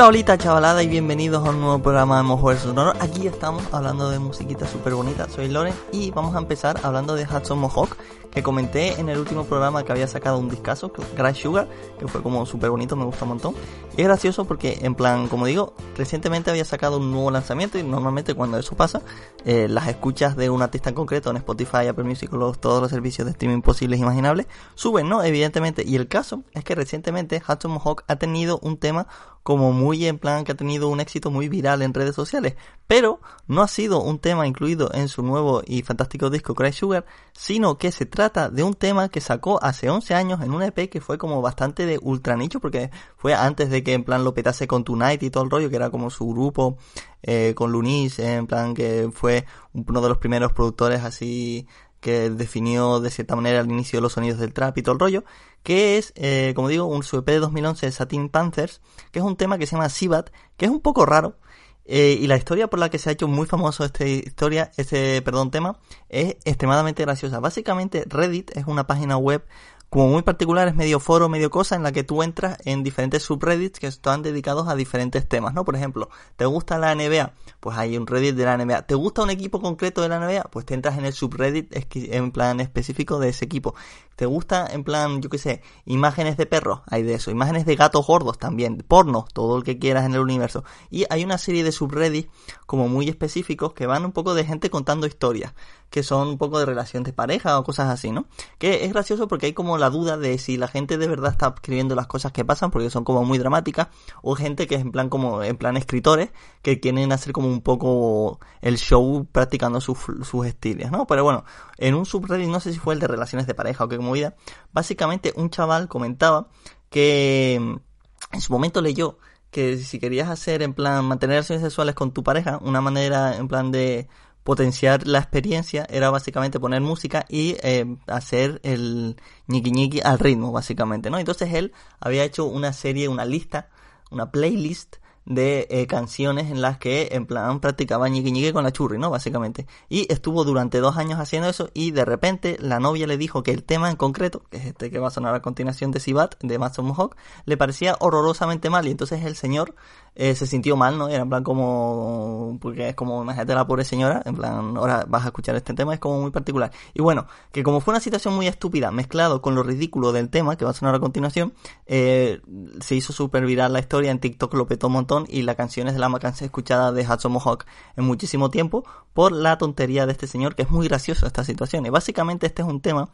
Hola, holita chavalada y bienvenidos a un nuevo programa de Mojo Sonoro. Aquí estamos hablando de musiquita súper bonita. Soy Loren y vamos a empezar hablando de Hudson Mohawk, que comenté en el último programa que había sacado un discazo, Crash Sugar, que fue como súper bonito, me gusta un montón. Y es gracioso porque, en plan, como digo, recientemente había sacado un nuevo lanzamiento y normalmente cuando eso pasa, eh, las escuchas de un artista en concreto en Spotify, Apple Music, los, todos los servicios de streaming posibles e imaginables, suben, ¿no? Evidentemente. Y el caso es que recientemente Hudson Mohawk ha tenido un tema como muy en plan que ha tenido un éxito muy viral en redes sociales, pero no ha sido un tema incluido en su nuevo y fantástico disco Cry Sugar, sino que se trata de un tema que sacó hace 11 años en un EP que fue como bastante de ultra nicho, porque fue antes de que en plan lo petase con Tonight y todo el rollo, que era como su grupo eh, con Lunis, en plan que fue uno de los primeros productores así que definió de cierta manera el inicio de los sonidos del trap y todo el rollo, que es, eh, como digo, un su EP de 2011 de Satin Panthers, que es un tema que se llama Sibat, que es un poco raro, eh, y la historia por la que se ha hecho muy famoso este historia, este perdón tema, es extremadamente graciosa. Básicamente Reddit es una página web como muy particular, es medio foro, medio cosa en la que tú entras en diferentes subreddits que están dedicados a diferentes temas, ¿no? Por ejemplo, ¿te gusta la NBA? Pues hay un Reddit de la NBA. ¿Te gusta un equipo concreto de la NBA? Pues te entras en el subreddit en plan específico de ese equipo. ¿Te gusta en plan, yo qué sé, imágenes de perros? Hay de eso. Imágenes de gatos gordos también. Porno, todo el que quieras en el universo. Y hay una serie de subreddits como muy específicos que van un poco de gente contando historias que son un poco de relación de pareja o cosas así, ¿no? Que es gracioso porque hay como la duda de si la gente de verdad está escribiendo las cosas que pasan porque son como muy dramáticas o gente que es en plan como en plan escritores que quieren hacer como un poco el show practicando sus, sus estilos, ¿no? Pero bueno, en un subreddit no sé si fue el de relaciones de pareja o qué movida, básicamente un chaval comentaba que en su momento leyó que si querías hacer en plan mantener relaciones sexuales con tu pareja, una manera en plan de potenciar la experiencia era básicamente poner música y eh, hacer el ñiqui ñiqui al ritmo, básicamente, ¿no? Entonces él había hecho una serie, una lista, una playlist de eh, canciones en las que en plan practicaba ñique ñique con la churri, ¿no? Básicamente. Y estuvo durante dos años haciendo eso y de repente la novia le dijo que el tema en concreto, que es este que va a sonar a continuación de Sibat, de Master Mohawk, le parecía horrorosamente mal y entonces el señor eh, se sintió mal, ¿no? Era en plan como, porque es como, imagínate la pobre señora, en plan, ahora vas a escuchar este tema, es como muy particular. Y bueno, que como fue una situación muy estúpida, mezclado con lo ridículo del tema, que va a sonar a continuación, eh, se hizo súper viral la historia, en TikTok lo petó un y la canción es de la más escuchada de Hudson Mohawk en muchísimo tiempo por la tontería de este señor, que es muy gracioso esta situación. Y básicamente este es un tema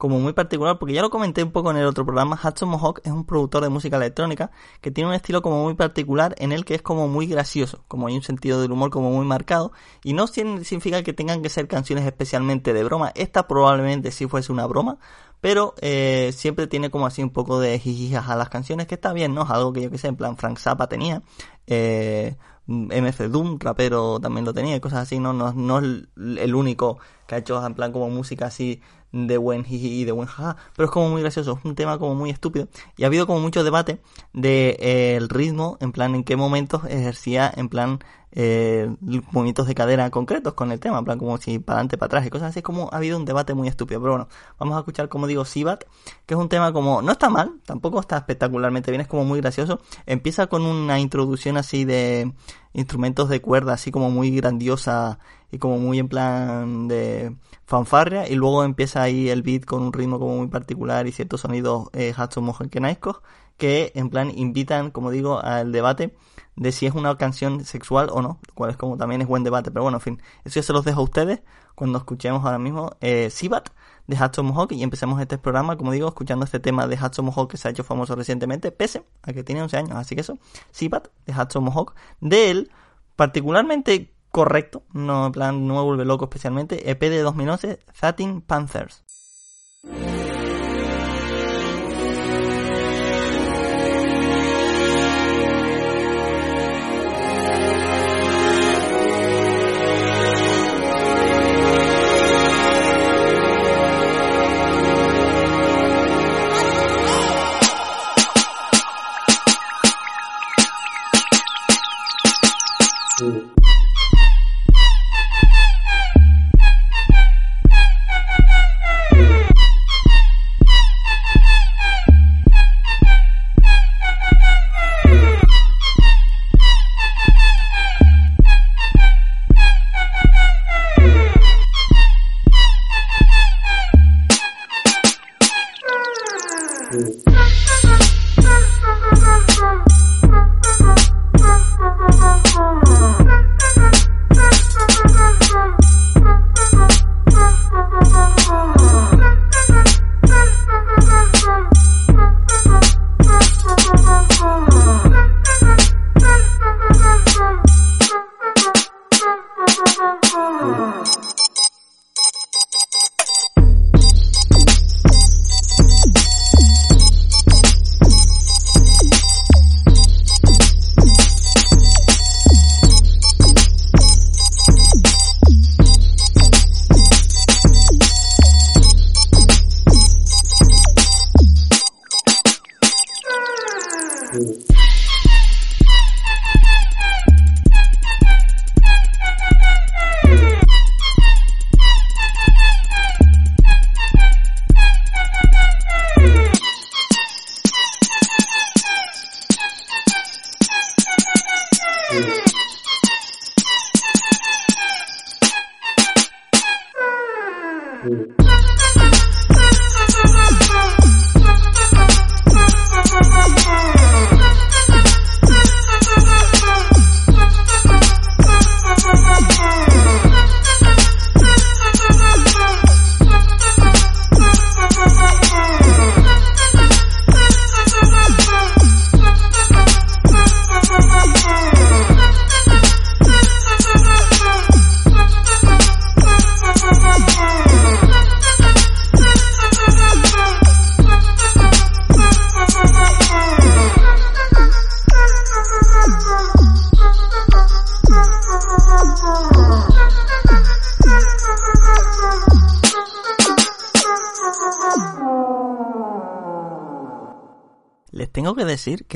como muy particular, porque ya lo comenté un poco en el otro programa, Hudson Mohawk es un productor de música electrónica que tiene un estilo como muy particular en el que es como muy gracioso, como hay un sentido del humor como muy marcado, y no significa que tengan que ser canciones especialmente de broma, esta probablemente sí fuese una broma, pero eh, siempre tiene como así un poco de jijijas a las canciones, que está bien, ¿no? Es algo que yo que sé, en plan Frank Zappa tenía, eh, MF Doom, rapero también lo tenía y cosas así, ¿no? No, no es el único que ha hecho en plan como música así de buen jiji y de buen jaja, pero es como muy gracioso, es un tema como muy estúpido y ha habido como mucho debate de eh, ritmo, en plan en qué momentos ejercía en plan eh, movimientos de cadera concretos con el tema, en plan como si para adelante, para atrás y cosas así, es como ha habido un debate muy estúpido, pero bueno, vamos a escuchar como digo Sibat, que es un tema como, no está mal, tampoco está espectacularmente bien, es como muy gracioso, empieza con una introducción así de instrumentos de cuerda, así como muy grandiosa y como muy en plan de fanfarria y luego empieza ahí el beat con un ritmo como muy particular y ciertos sonidos eh, Hudson que en plan invitan, como digo, al debate de si es una canción sexual o no, lo cual es como también es buen debate, pero bueno, en fin, eso ya se los dejo a ustedes cuando escuchemos ahora mismo eh, Sibat de Hudson Mohawk y empecemos este programa, como digo, escuchando este tema de Hudson Mohawk que se ha hecho famoso recientemente, pese a que tiene 11 años, así que eso, Sibat de Hudson Mohawk, de él, particularmente correcto, no plan no me vuelve loco especialmente, EP de 2011, Satin Panthers.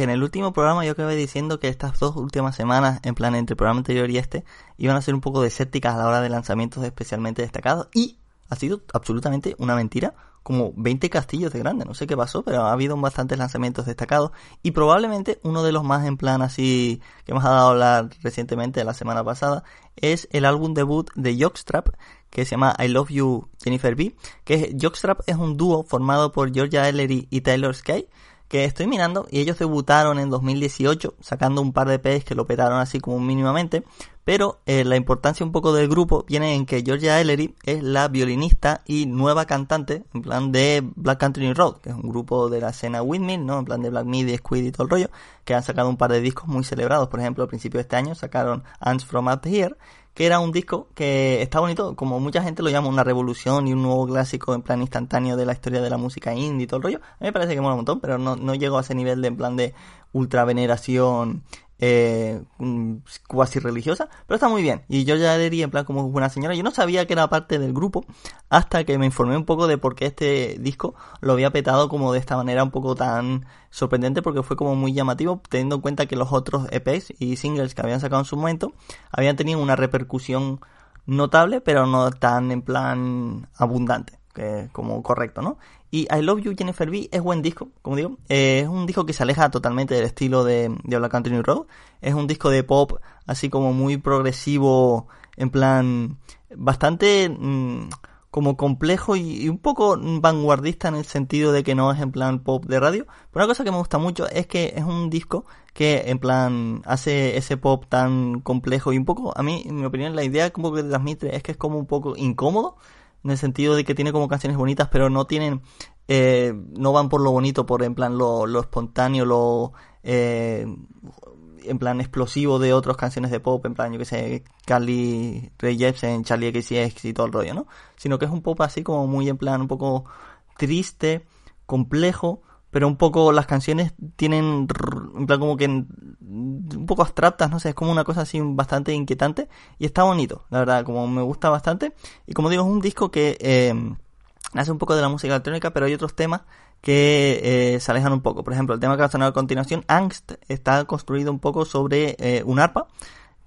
En el último programa yo acabé diciendo que estas dos últimas semanas, en plan entre el programa anterior y este, iban a ser un poco desérticas a la hora de lanzamientos especialmente destacados y ha sido absolutamente una mentira. Como 20 castillos de grande, no sé qué pasó, pero ha habido bastantes lanzamientos destacados y probablemente uno de los más en plan así que hemos dado a hablar recientemente la semana pasada es el álbum debut de Jockstrap que se llama I Love You Jennifer B, que Jockstrap es un dúo formado por Georgia Ellery y Taylor Sky, que estoy mirando y ellos debutaron en 2018 sacando un par de EPs que lo operaron así como mínimamente, pero eh, la importancia un poco del grupo viene en que Georgia Ellery es la violinista y nueva cantante en plan de Black Country Road, que es un grupo de la escena Windmill, ¿no? En plan de Black Midi, Squid y todo el rollo, que han sacado un par de discos muy celebrados, por ejemplo, al principio de este año sacaron Ants From Up Here, que era un disco que está bonito, como mucha gente lo llama una revolución y un nuevo clásico en plan instantáneo de la historia de la música indie y todo el rollo. A mí me parece que mola un montón, pero no, no llego a ese nivel de en plan de ultra veneración eh, cuasi religiosa, pero está muy bien. Y yo ya diría en plan como buena señora. Yo no sabía que era parte del grupo hasta que me informé un poco de por qué este disco lo había petado como de esta manera un poco tan sorprendente porque fue como muy llamativo teniendo en cuenta que los otros EPs y singles que habían sacado en su momento habían tenido una repercusión notable pero no tan en plan abundante que como correcto, ¿no? Y I Love You Jennifer B es buen disco, como digo. Eh, es un disco que se aleja totalmente del estilo de, de Black Country Road. Es un disco de pop así como muy progresivo, en plan bastante mm, como complejo y, un poco vanguardista en el sentido de que no es en plan pop de radio. Pero una cosa que me gusta mucho es que es un disco que en plan hace ese pop tan complejo y un poco, a mí, en mi opinión, la idea como que transmite es que es como un poco incómodo en el sentido de que tiene como canciones bonitas, pero no tienen, eh, no van por lo bonito, por en plan lo, lo espontáneo, lo, eh, en plan explosivo de otras canciones de pop, en plan, yo que sé, Carly Ray Jepsen, Charlie XCX y todo el rollo, ¿no? Sino que es un pop así como muy en plan, un poco triste, complejo, pero un poco las canciones tienen, en plan como que un poco abstractas, no sé, es como una cosa así bastante inquietante y está bonito, la verdad, como me gusta bastante. Y como digo, es un disco que eh, hace un poco de la música electrónica, pero hay otros temas que eh, se alejan un poco. Por ejemplo, el tema que va a sonar a continuación, Angst, está construido un poco sobre eh, un arpa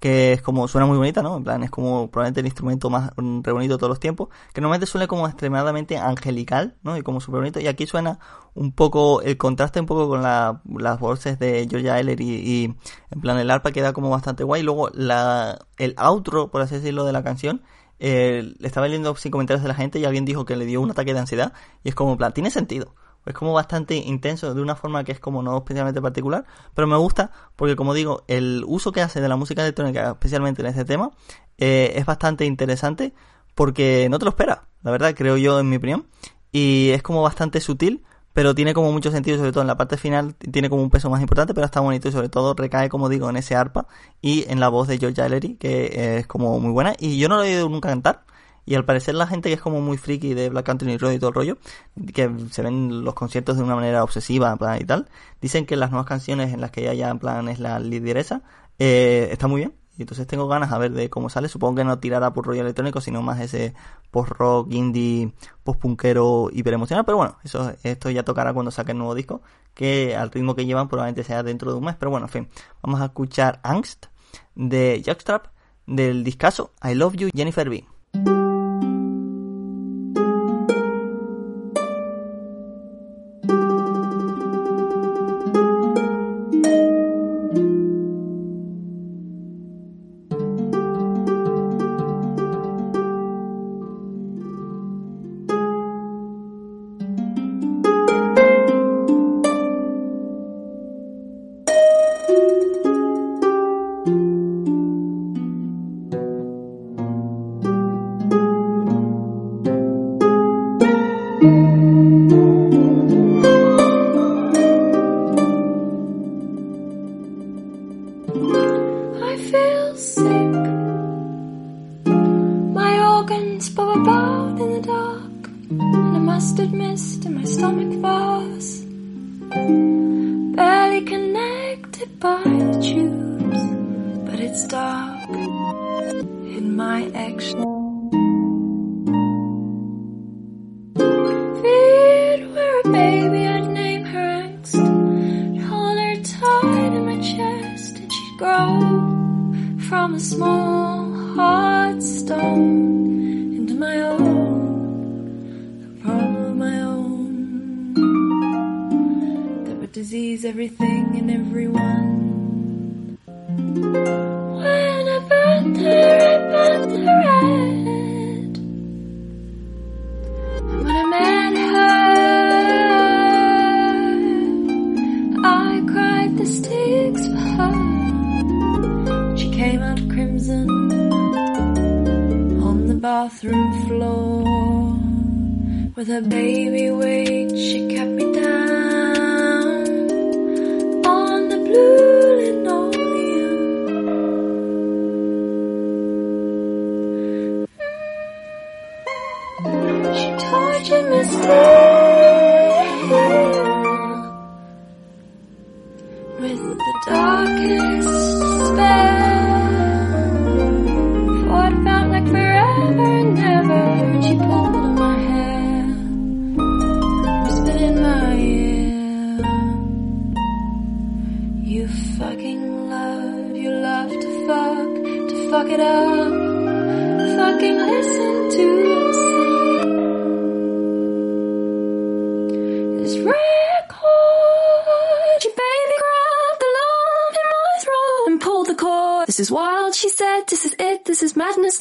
que es como, suena muy bonita, ¿no? En plan, es como probablemente el instrumento más bonito de todos los tiempos, que normalmente suena como extremadamente angelical, ¿no? Y como súper bonito, y aquí suena un poco, el contraste un poco con la, las voces de Georgia Eller y, en plan el arpa queda como bastante guay, luego la, el outro, por así decirlo, de la canción, eh, le estaba leyendo sin comentarios de la gente y alguien dijo que le dio un ataque de ansiedad, y es como, en plan, tiene sentido es como bastante intenso de una forma que es como no especialmente particular, pero me gusta porque como digo, el uso que hace de la música electrónica, especialmente en este tema, eh, es bastante interesante porque no te lo esperas, la verdad, creo yo en mi opinión, y es como bastante sutil, pero tiene como mucho sentido, sobre todo en la parte final, tiene como un peso más importante, pero está bonito y sobre todo recae, como digo, en ese arpa y en la voz de George Ellery, que es como muy buena, y yo no lo he oído nunca cantar, y al parecer la gente que es como muy friki de Black Country Road y todo el rollo, que se ven los conciertos de una manera obsesiva y tal, dicen que las nuevas canciones en las que ella ya en plan es la lideresa, eh, está muy bien. Y entonces tengo ganas a ver de cómo sale. Supongo que no tirará por rollo electrónico, sino más ese post-rock, indie, post-punkero, hiper emocional. Pero bueno, eso, esto ya tocará cuando saque el nuevo disco, que al ritmo que llevan probablemente sea dentro de un mes. Pero bueno, en fin, vamos a escuchar Angst de Jackstrap del discazo I Love You Jennifer B.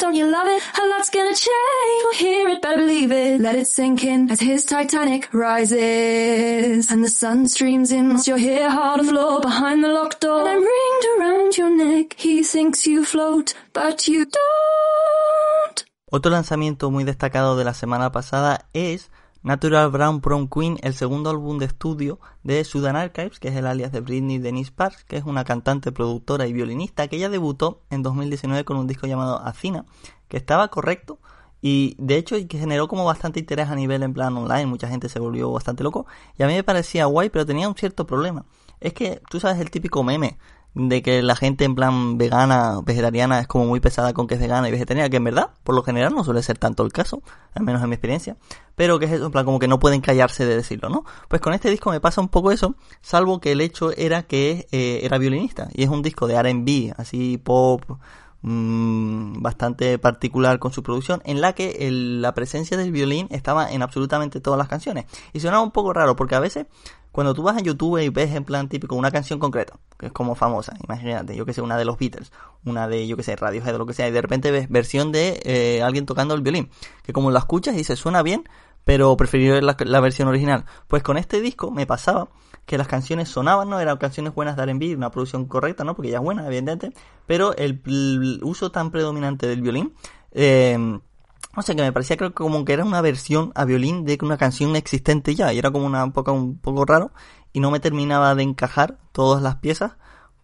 Don't you love it? Her life's gonna change. You'll hear it, better believe it. Let it sink in as his Titanic rises and the sun streams in. As you'll hear hard floor behind the locked door. And I'm ringed around your neck. He thinks you float, but you don't. Otro lanzamiento muy destacado de la semana pasada es Natural Brown Prom Queen, el segundo álbum de estudio de Sudan Archives, que es el alias de Britney Denise Sparks, que es una cantante, productora y violinista que ella debutó en 2019 con un disco llamado Acina, que estaba correcto y de hecho que generó como bastante interés a nivel en plan online, mucha gente se volvió bastante loco y a mí me parecía guay, pero tenía un cierto problema. Es que tú sabes el típico meme de que la gente en plan vegana, vegetariana es como muy pesada con que es vegana y vegetariana, que en verdad, por lo general no suele ser tanto el caso, al menos en mi experiencia, pero que es eso, en plan como que no pueden callarse de decirlo, ¿no? Pues con este disco me pasa un poco eso, salvo que el hecho era que eh, era violinista, y es un disco de R&B, así pop, mmm, bastante particular con su producción, en la que el, la presencia del violín estaba en absolutamente todas las canciones, y sonaba un poco raro, porque a veces cuando tú vas a YouTube y ves en plan típico una canción concreta, que es como famosa, imagínate, yo que sé, una de los Beatles, una de, yo que sé, Radiohead o lo que sea, y de repente ves versión de eh, alguien tocando el violín, que como la escuchas y se suena bien, pero preferí ver la, la, versión original. Pues con este disco me pasaba que las canciones sonaban, ¿no? Eran canciones buenas de R&B, una producción correcta, ¿no? Porque ya es buena, evidentemente, pero el, uso tan predominante del violín... Eh, o sea que me parecía creo que como que era una versión a violín de una canción existente ya, y era como una poca un poco raro, y no me terminaba de encajar todas las piezas,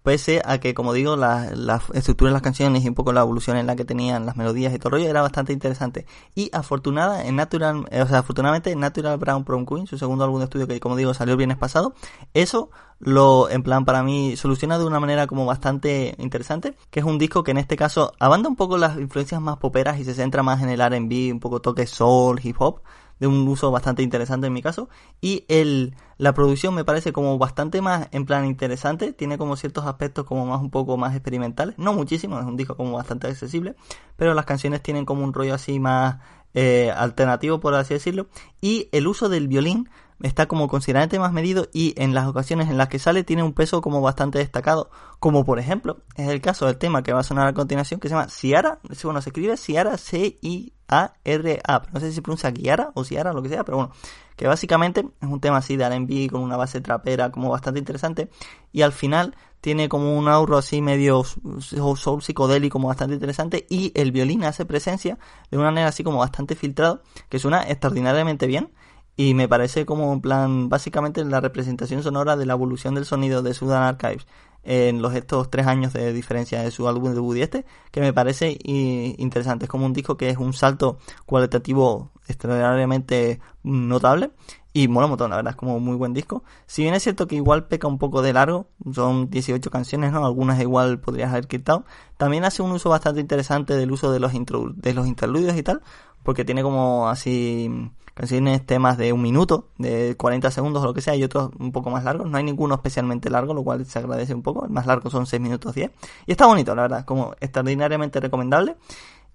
pese a que, como digo, la, la estructura de las canciones y un poco la evolución en la que tenían las melodías y todo rollo era bastante interesante. Y afortunada en Natural, eh, o sea, afortunadamente en Natural Brown Prom Queen, su segundo álbum de estudio que, como digo, salió el viernes pasado, eso lo, en plan, para mí, soluciona de una manera como bastante interesante, que es un disco que en este caso abanda un poco las influencias más poperas y se centra más en el R&B, un poco toque soul, hip hop, de un uso bastante interesante en mi caso. Y el la producción me parece como bastante más en plan interesante. Tiene como ciertos aspectos como más un poco más experimentales. No muchísimo es un disco como bastante accesible. Pero las canciones tienen como un rollo así más eh, alternativo por así decirlo. Y el uso del violín está como considerablemente más medido y en las ocasiones en las que sale tiene un peso como bastante destacado, como por ejemplo es el caso del tema que va a sonar a continuación que se llama Ciara, bueno, se escribe Ciara C-I-A-R-A, no sé si se pronuncia Ciara o Ciara, lo que sea, pero bueno, que básicamente es un tema así de R&B con una base trapera como bastante interesante y al final tiene como un auro así medio soul psicodélico como bastante interesante y el violín hace presencia de una manera así como bastante filtrado que suena extraordinariamente bien y me parece como en plan básicamente la representación sonora de la evolución del sonido de Sudan Archives en los estos tres años de diferencia de su álbum debut y este, que me parece interesante. Es como un disco que es un salto cualitativo extraordinariamente notable y mola un montón, la verdad, es como muy buen disco. Si bien es cierto que igual peca un poco de largo, son 18 canciones, ¿no? Algunas igual podrías haber quitado. También hace un uso bastante interesante del uso de los, de los interludios y tal, porque tiene como así canciones, temas de un minuto, de 40 segundos o lo que sea, y otros un poco más largos. No hay ninguno especialmente largo, lo cual se agradece un poco. El más largo son 6 minutos 10. Y está bonito, la verdad, como extraordinariamente recomendable.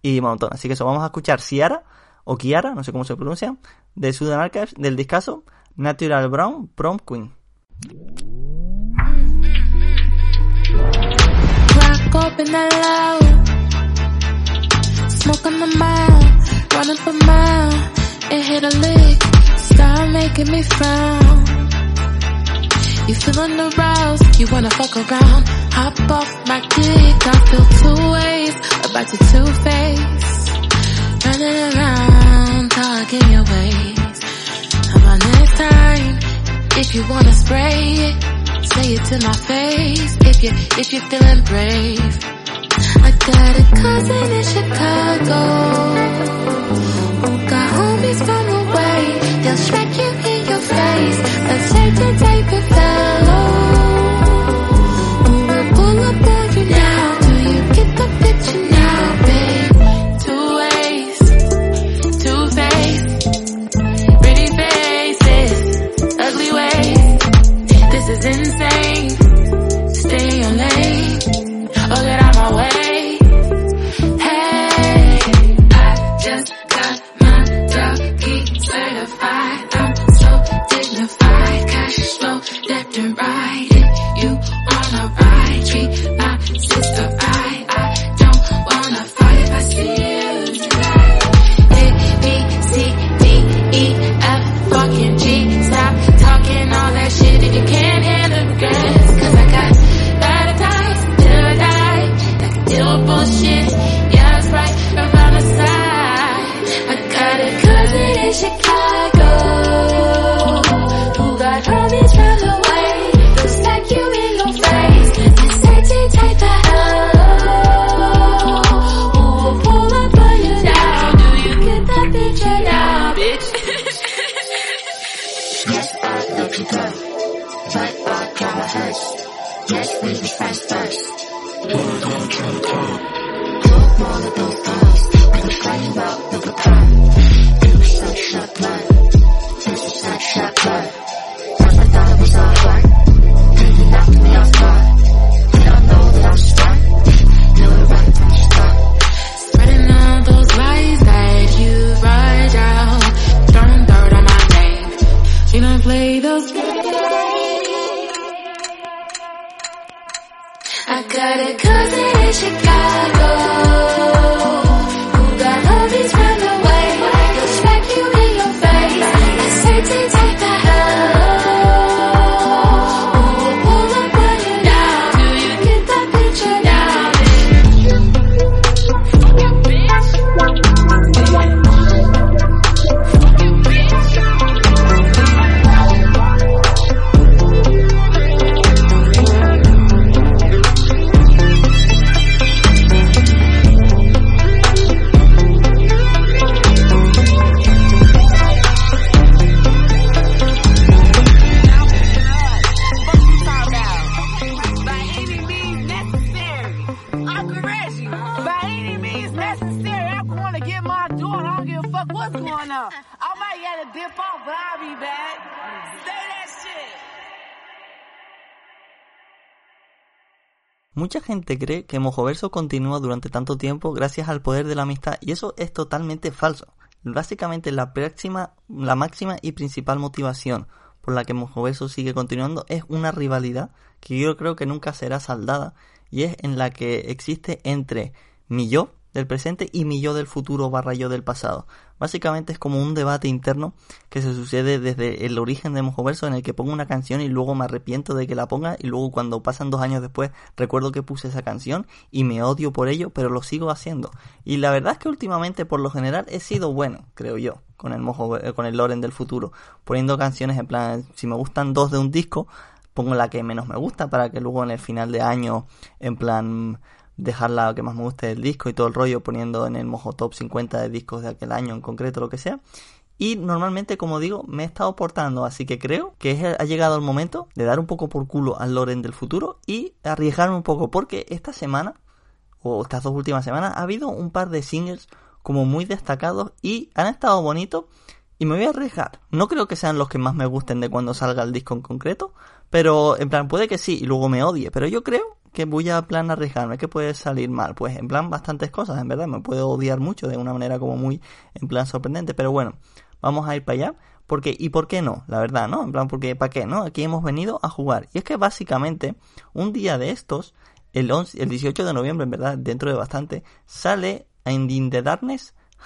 Y un montón. Así que eso, vamos a escuchar Ciara o Kiara, no sé cómo se pronuncia, de Sudan Archives, del discazo Natural Brown Prom Queen. And hit a lick, start making me frown. You feeling aroused, you wanna fuck around, hop off my dick, I feel two ways about your two face, running around. talking your ways. How about next time? If you wanna spray it, say it to my face. If you, if you're feeling brave. I got a cousin in Chicago. Smack you in your face. A certain type of fellow. Who Cree que Mojoverso continúa durante tanto tiempo gracias al poder de la amistad y eso es totalmente falso. Básicamente la máxima, la máxima y principal motivación por la que Mojoverso sigue continuando es una rivalidad que yo creo que nunca será saldada y es en la que existe entre mi yo del presente y mi yo del futuro barra yo del pasado. Básicamente es como un debate interno que se sucede desde el origen de Mojoverso en el que pongo una canción y luego me arrepiento de que la ponga y luego cuando pasan dos años después recuerdo que puse esa canción y me odio por ello pero lo sigo haciendo. Y la verdad es que últimamente por lo general he sido bueno, creo yo, con el Mojo, eh, con el Loren del futuro, poniendo canciones en plan, si me gustan dos de un disco, pongo la que menos me gusta para que luego en el final de año, en plan, dejar la que más me guste del disco y todo el rollo poniendo en el mojo top 50 de discos de aquel año en concreto, lo que sea. Y normalmente, como digo, me he estado portando, así que creo que ha llegado el momento de dar un poco por culo al Loren del futuro y arriesgarme un poco, porque esta semana, o estas dos últimas semanas, ha habido un par de singles como muy destacados y han estado bonitos y me voy a arriesgar. No creo que sean los que más me gusten de cuando salga el disco en concreto, pero en plan puede que sí y luego me odie, pero yo creo que voy a plan arriesgarme, que puede salir mal. Pues en plan bastantes cosas, en verdad, me puedo odiar mucho de una manera como muy en plan sorprendente, pero bueno, vamos a ir para allá. Porque, ¿y por qué no? La verdad, ¿no? En plan, porque, ¿para qué? ¿No? Aquí hemos venido a jugar. Y es que básicamente, un día de estos, el, 11, el 18 de noviembre, en verdad, dentro de bastante, sale In the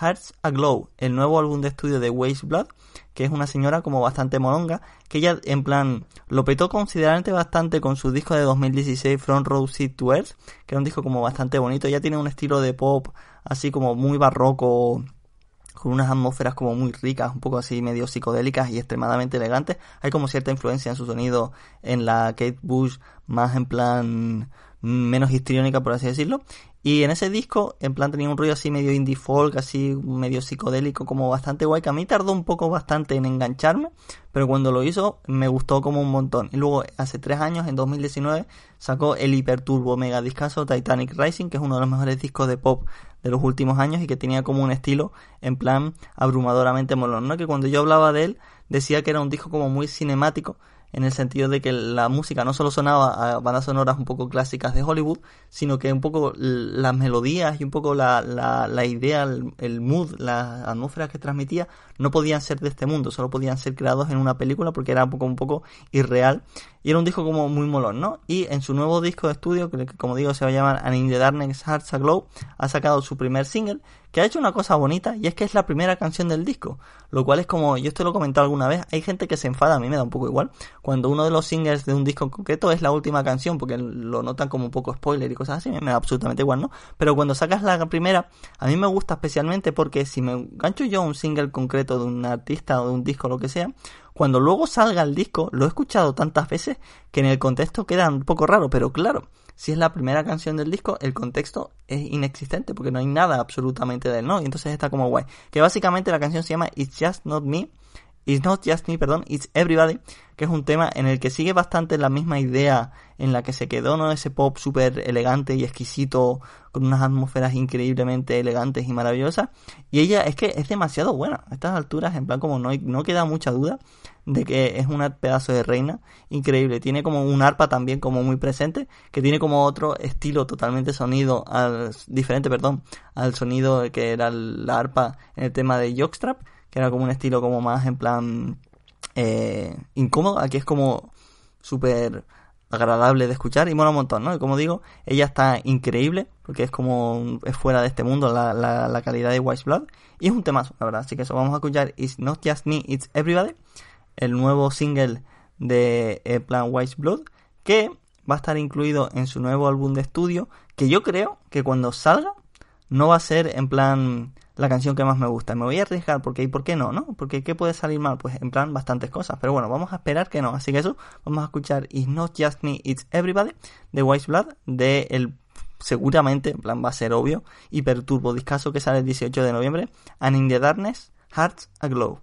Hearts Aglow, el nuevo álbum de estudio de Blood, que es una señora como bastante molonga, que ella en plan lo petó considerablemente bastante con su disco de 2016 Front Row Seat to Earth, que era un disco como bastante bonito, ella tiene un estilo de pop así como muy barroco, con unas atmósferas como muy ricas, un poco así medio psicodélicas y extremadamente elegantes. Hay como cierta influencia en su sonido en la Kate Bush, más en plan menos histriónica por así decirlo. Y en ese disco, en plan tenía un rollo así medio indie folk, así medio psicodélico, como bastante guay, que a mí tardó un poco bastante en engancharme, pero cuando lo hizo me gustó como un montón. Y luego, hace tres años, en 2019, sacó el hiperturbo mega discazo Titanic Rising, que es uno de los mejores discos de pop de los últimos años y que tenía como un estilo en plan abrumadoramente molón. Que cuando yo hablaba de él, decía que era un disco como muy cinemático, en el sentido de que la música no solo sonaba a bandas sonoras un poco clásicas de Hollywood, sino que un poco las melodías y un poco la, la, la idea, el, mood, las atmósferas que transmitía no podían ser de este mundo, solo podían ser creados en una película porque era un poco, un poco irreal. Y era un disco como muy molón, ¿no? Y en su nuevo disco de estudio, que como digo se va a llamar An in the Darkness Hearts Aglow, ha sacado su primer single, que ha hecho una cosa bonita y es que es la primera canción del disco, lo cual es como, yo esto lo he comentado alguna vez, hay gente que se enfada, a mí me da un poco igual, cuando uno de los singles de un disco concreto es la última canción, porque lo notan como un poco spoiler y cosas así, me da absolutamente igual, ¿no? Pero cuando sacas la primera, a mí me gusta especialmente porque si me gancho yo un single concreto de un artista o de un disco, lo que sea, cuando luego salga el disco, lo he escuchado tantas veces que en el contexto queda un poco raro, pero claro, si es la primera canción del disco, el contexto es inexistente porque no hay nada absolutamente de él, ¿no? Y entonces está como guay. Que básicamente la canción se llama It's Just Not Me. It's Not Just Me, perdón, It's Everybody, que es un tema en el que sigue bastante la misma idea en la que se quedó, ¿no? Ese pop súper elegante y exquisito, con unas atmósferas increíblemente elegantes y maravillosas. Y ella es que es demasiado buena. A estas alturas, en plan, como no, no queda mucha duda de que es un pedazo de reina increíble. Tiene como un arpa también como muy presente, que tiene como otro estilo totalmente sonido, al, diferente, perdón, al sonido que era la arpa en el tema de Jockstrap, que era como un estilo como más en plan eh, incómodo. Aquí es como súper agradable de escuchar y mola un montón, ¿no? Y como digo, ella está increíble porque es como es fuera de este mundo la, la, calidad de Wise Blood y es un temazo, la verdad. Así que eso vamos a escuchar It's Not Just Me, It's Everybody el nuevo single de eh, Plan Wise Blood, que va a estar incluido en su nuevo álbum de estudio, que yo creo que cuando salga no va a ser en plan la canción que más me gusta. Me voy a arriesgar porque ¿y por qué no? ¿No? Porque ¿qué puede salir mal? Pues en plan bastantes cosas. Pero bueno, vamos a esperar que no. Así que eso, vamos a escuchar It's Not Just Me, It's Everybody de Wise Blood, de el seguramente, en plan va a ser obvio, hiperturbo discaso que sale el 18 de noviembre, And in the Darkness, Hearts Aglow.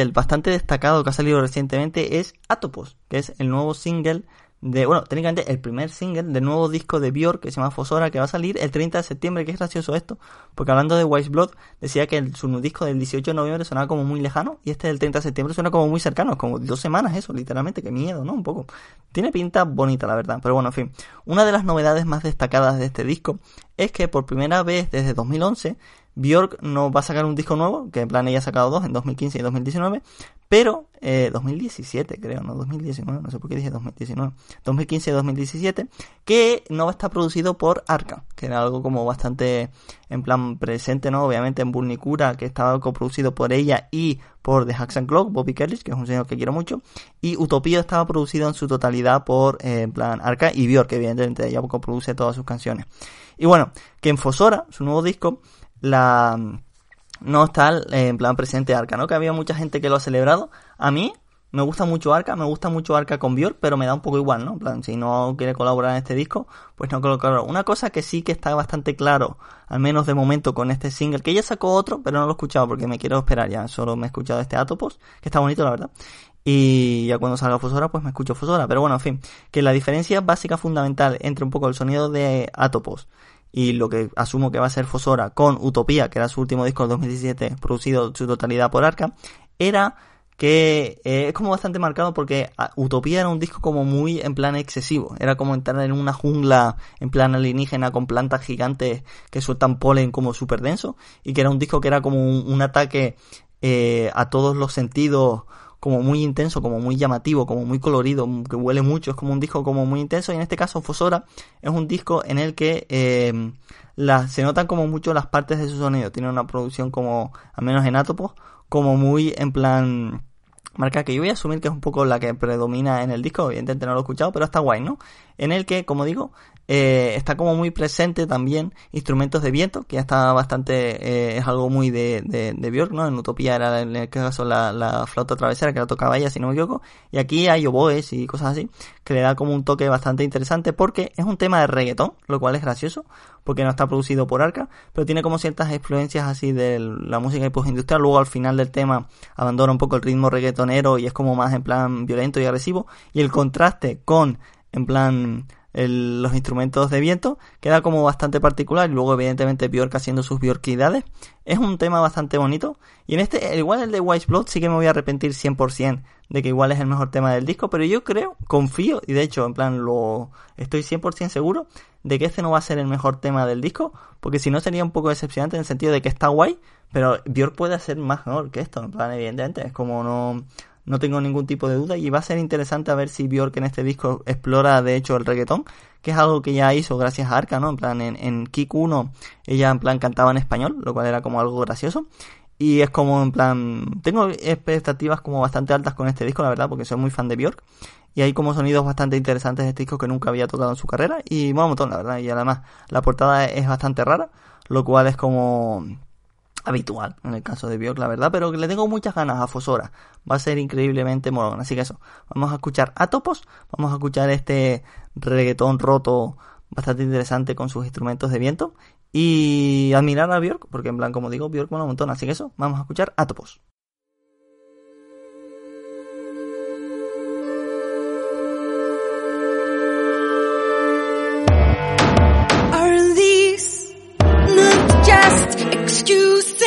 Single bastante destacado que ha salido recientemente es Atopos, que es el nuevo single de, bueno, técnicamente el primer single del nuevo disco de Björk que se llama Fosora que va a salir el 30 de septiembre, que es gracioso esto, porque hablando de Wise Blood decía que el, su disco del 18 de noviembre sonaba como muy lejano y este del 30 de septiembre suena como muy cercano, como dos semanas eso, literalmente, qué miedo, ¿no? Un poco. Tiene pinta bonita, la verdad, pero bueno, en fin. Una de las novedades más destacadas de este disco es que por primera vez desde 2011 Björk no va a sacar un disco nuevo, que en plan ella ha sacado dos en 2015 y 2019, pero eh, 2017 creo, no 2019, no sé por qué dije 2019, 2015 y 2017, que no va a estar producido por Arca, que era algo como bastante en plan presente, ¿no? Obviamente en Burnicura, que estaba coproducido por ella y por The Hacks and Clock, Bobby Kelly, que es un señor que quiero mucho, y Utopía estaba producido en su totalidad por, eh, en plan, Arca y Björk, que evidentemente ella coproduce todas sus canciones. Y bueno, que en Fosora, su nuevo disco, la no está eh, en plan presente Arca, ¿no? Que había mucha gente que lo ha celebrado. A mí me gusta mucho Arca, me gusta mucho Arca con Björk, pero me da un poco igual, ¿no? En plan, si no quiere colaborar en este disco, pues no colaborar. Una cosa que sí que está bastante claro, al menos de momento con este single, que ella sacó otro, pero no lo he escuchado porque me quiero esperar ya. Solo me he escuchado este Atopos, que está bonito, la verdad. Y ya cuando salga Fosora, pues me escucho Fosora. Pero bueno, en fin, que la diferencia básica fundamental entre un poco el sonido de Atopos y lo que asumo que va a ser Fosora con Utopía, que era su último disco del 2017, producido su totalidad por Arca, era que eh, es como bastante marcado porque ah, Utopía era un disco como muy en plan excesivo, era como entrar en una jungla en plan alienígena con plantas gigantes que sueltan polen como súper denso y que era un disco que era como un, ataque eh, a todos los sentidos como muy intenso, como muy llamativo, como muy colorido, que huele mucho, es como un disco como muy intenso y en este caso Fosora es un disco en el que eh, se notan como mucho las partes de su sonido, tiene una producción como, al menos en Atopos, como muy en plan marca que yo voy a asumir que es un poco la que predomina en el disco, evidentemente no lo he escuchado, pero está guay, ¿no? En el que, como digo, eh, está como muy presente también instrumentos de viento, que ya está bastante, eh, es algo muy de, de, de, Björk, ¿no? En Utopía era en el caso la, la flauta travesera que la tocaba ella, si no me equivoco, y aquí hay oboes y cosas así, que le da como un toque bastante interesante porque es un tema de reggaetón, lo cual es gracioso, porque no está producido por Arca, pero tiene como ciertas influencias así de la música y industrial luego al final del tema abandona un poco el ritmo reggaetonero y es como más en plan violento y agresivo, y el contraste con, en plan, los instrumentos de viento, queda como bastante particular y luego evidentemente Bjork haciendo sus Bjorkidades. Es un tema bastante bonito y en este, igual el de Wise Blood sí que me voy a arrepentir 100% de que igual es el mejor tema del disco, pero yo creo, confío y de hecho en plan lo estoy 100% seguro de que este no va a ser el mejor tema del disco, porque si no sería un poco decepcionante en el sentido de que está guay, pero Bjork puede hacer más mejor que esto, en plan evidentemente, es como no no tengo ningún tipo de duda y va a ser interesante a ver si Bjork en este disco explora de hecho el reggaetón, que es algo que ya hizo gracias a Arca, ¿no? En plan, en, en Kick 1 ella en plan cantaba en español, lo cual era como algo gracioso. Y es como en plan, tengo expectativas como bastante altas con este disco, la verdad, porque soy muy fan de Bjork. Y hay como sonidos bastante interesantes de este disco que nunca había tocado en su carrera. Y bueno, un montón, la verdad. Y además, la portada es bastante rara, lo cual es como habitual en el caso de Björk, la verdad, pero le tengo muchas ganas a Fosora. Va a ser increíblemente molón. Así que eso, vamos a escuchar a Topos, vamos a escuchar este reggaetón roto bastante interesante con sus instrumentos de viento y admirar a Björk, porque en plan, como digo, Björk mola un montón. Así que eso, vamos a escuchar a Topos. Excuse.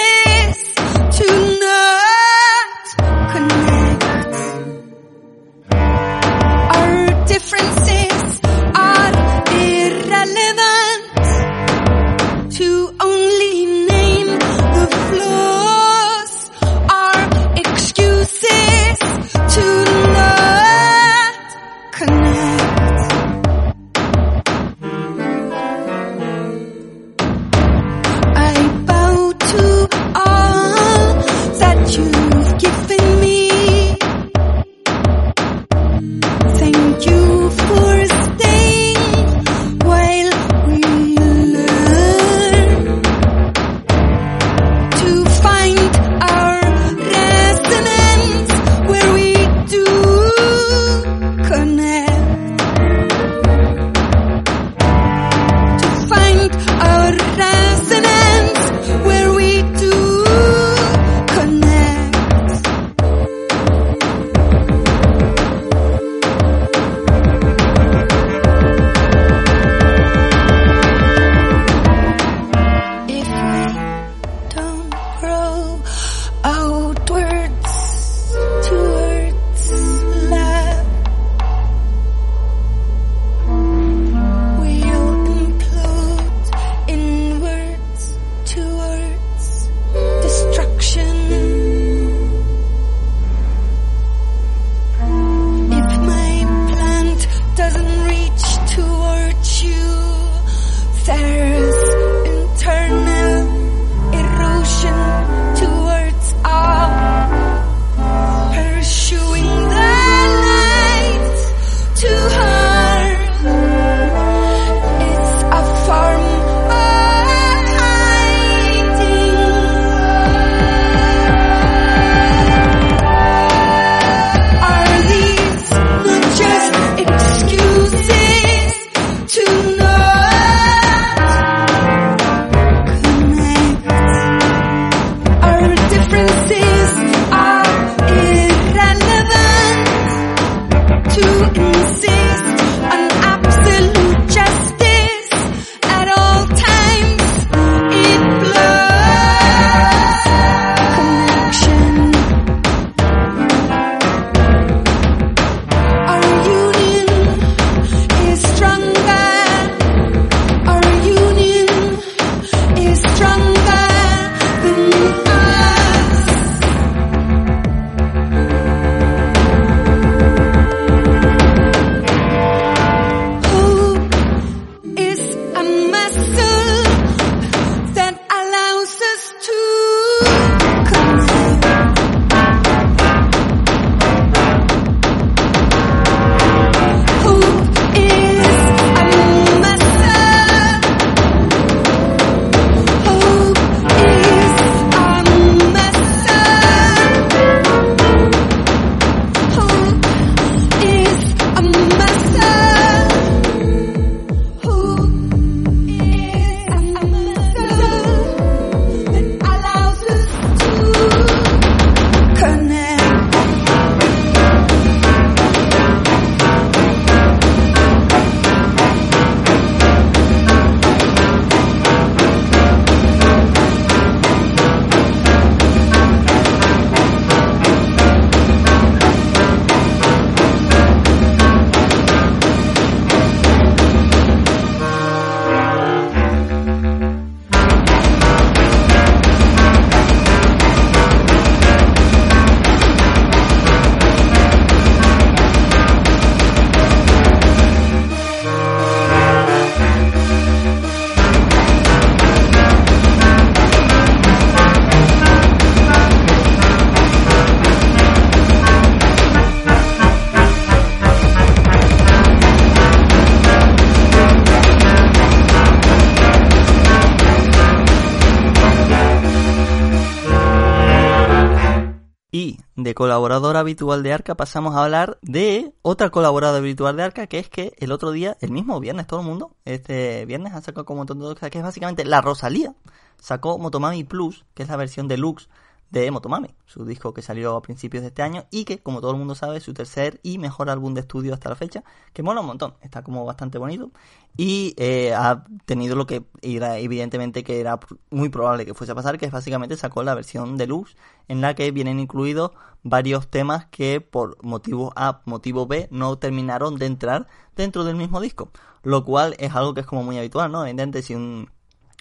De Arca pasamos a hablar de otra colaboradora habitual de Arca, que es que el otro día, el mismo viernes, todo el mundo, este viernes ha sacado como todo, que es básicamente la Rosalía, sacó Motomami Plus, que es la versión deluxe de Motomami, su disco que salió a principios de este año y que, como todo el mundo sabe, es su tercer y mejor álbum de estudio hasta la fecha, que mola un montón, está como bastante bonito y eh, ha tenido lo que era evidentemente que era muy probable que fuese a pasar, que es básicamente sacó la versión deluxe en la que vienen incluidos varios temas que por motivo A, motivo B no terminaron de entrar dentro del mismo disco, lo cual es algo que es como muy habitual, ¿no? Evidentemente si un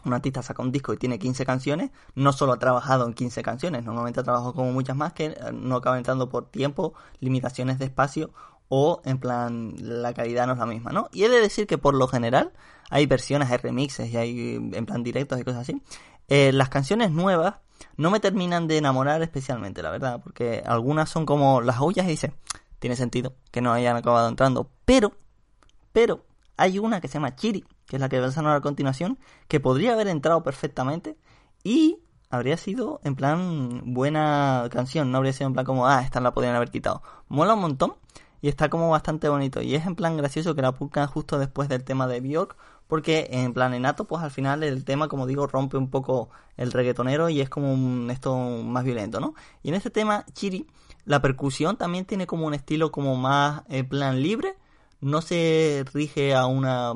un artista saca un disco y tiene 15 canciones, no solo ha trabajado en 15 canciones, normalmente ha trabajado como muchas más que no acaban entrando por tiempo, limitaciones de espacio o en plan la calidad no es la misma, ¿no? Y he de decir que por lo general hay versiones, hay remixes y hay en plan directos y cosas así. Eh, las canciones nuevas no me terminan de enamorar especialmente, la verdad, porque algunas son como las ollas y dice, tiene sentido que no hayan acabado entrando, pero, pero, hay una que se llama Chiri, que es la que va a a continuación, que podría haber entrado perfectamente y habría sido en plan buena canción, no habría sido en plan como, ah, esta la podrían haber quitado. Mola un montón y está como bastante bonito y es en plan gracioso que la pongan justo después del tema de Bjork porque en plan enato pues al final el tema como digo rompe un poco el reggaetonero y es como un esto más violento no y en este tema Chiri la percusión también tiene como un estilo como más en plan libre no se rige a una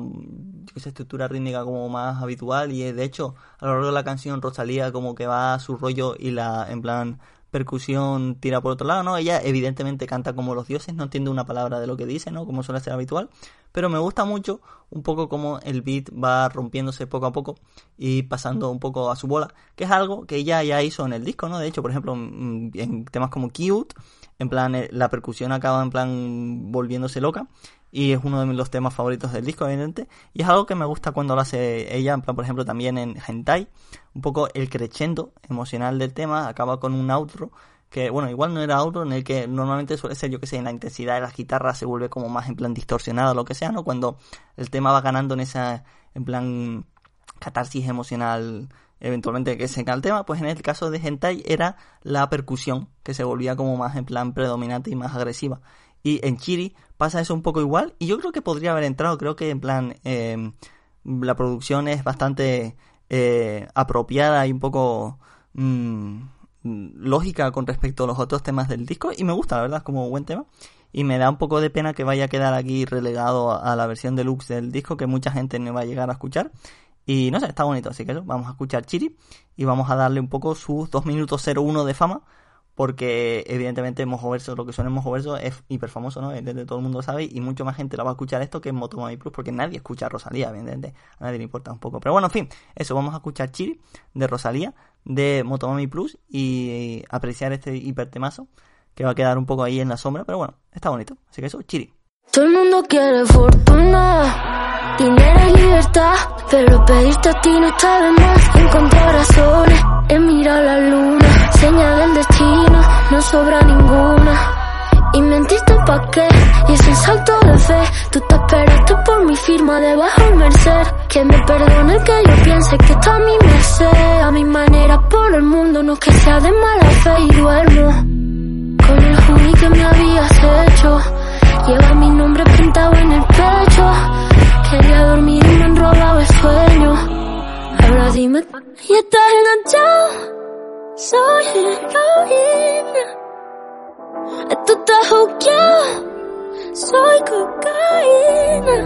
estructura rítmica como más habitual y de hecho a lo largo de la canción Rosalía como que va a su rollo y la en plan percusión tira por otro lado, ¿no? Ella evidentemente canta como los dioses, no entiende una palabra de lo que dice, ¿no? Como suele ser habitual, pero me gusta mucho un poco como el beat va rompiéndose poco a poco y pasando un poco a su bola, que es algo que ella ya hizo en el disco, ¿no? De hecho, por ejemplo, en temas como Cute, en plan eh, la percusión acaba en plan volviéndose loca y es uno de los temas favoritos del disco, evidente. Y es algo que me gusta cuando lo hace ella, en plan, por ejemplo, también en Hentai. Un poco el crescendo emocional del tema acaba con un outro que, bueno, igual no era outro en el que normalmente suele ser, yo que sé, en la intensidad de las guitarras se vuelve como más en plan distorsionado o lo que sea, ¿no? Cuando el tema va ganando en esa, en plan, catarsis emocional eventualmente que se el tema, pues en el caso de Hentai era la percusión que se volvía como más en plan predominante y más agresiva. Y en Chiri pasa eso un poco igual. Y yo creo que podría haber entrado. Creo que en plan em, la producción es bastante eh, apropiada y un poco mm, lógica con respecto a los otros temas del disco. Y me gusta, la verdad, como buen tema. Y me da un poco de pena que vaya a quedar aquí relegado a, la versión deluxe del disco que mucha gente no va a llegar a escuchar. Y no sé, está bonito, así que vamos a escuchar Chiri y vamos a darle un poco sus 2 minutos 01 de fama porque evidentemente Mojoverso, lo que suena en Mojoverso es hiper famoso, ¿no? Desde todo el mundo sabe y mucho más gente la va a escuchar esto que en Motomami Plus porque nadie escucha a Rosalía, evidentemente, a nadie le importa un poco. Pero bueno, en fin, eso, vamos a escuchar Chiri de Rosalía de Motomami Plus y apreciar este hipertemazo que va a quedar un poco ahí en la sombra, pero bueno, está bonito. Así que eso, Chiri. Todo el mundo quiere fortuna, dinero y libertad, pero pedirte a ti no está de más. Encontrar razones en mirar la luna, señal del destino, no sobra ninguna. Y mentiste pa' qué, y ese salto de fe, tú te esperaste por mi firma debajo del merced. Que me perdone el que yo piense que está a mi merced, a mi manera por el mundo, no que sea de mala fe y duermo. Con el juni que me habías hecho Lleva mi nombre pintado en el pecho. Quería dormir y me han robado el sueño. Ahora dime, ¿y estás enganchado? Soy heroína. Esto está juqueado. Soy cocaína.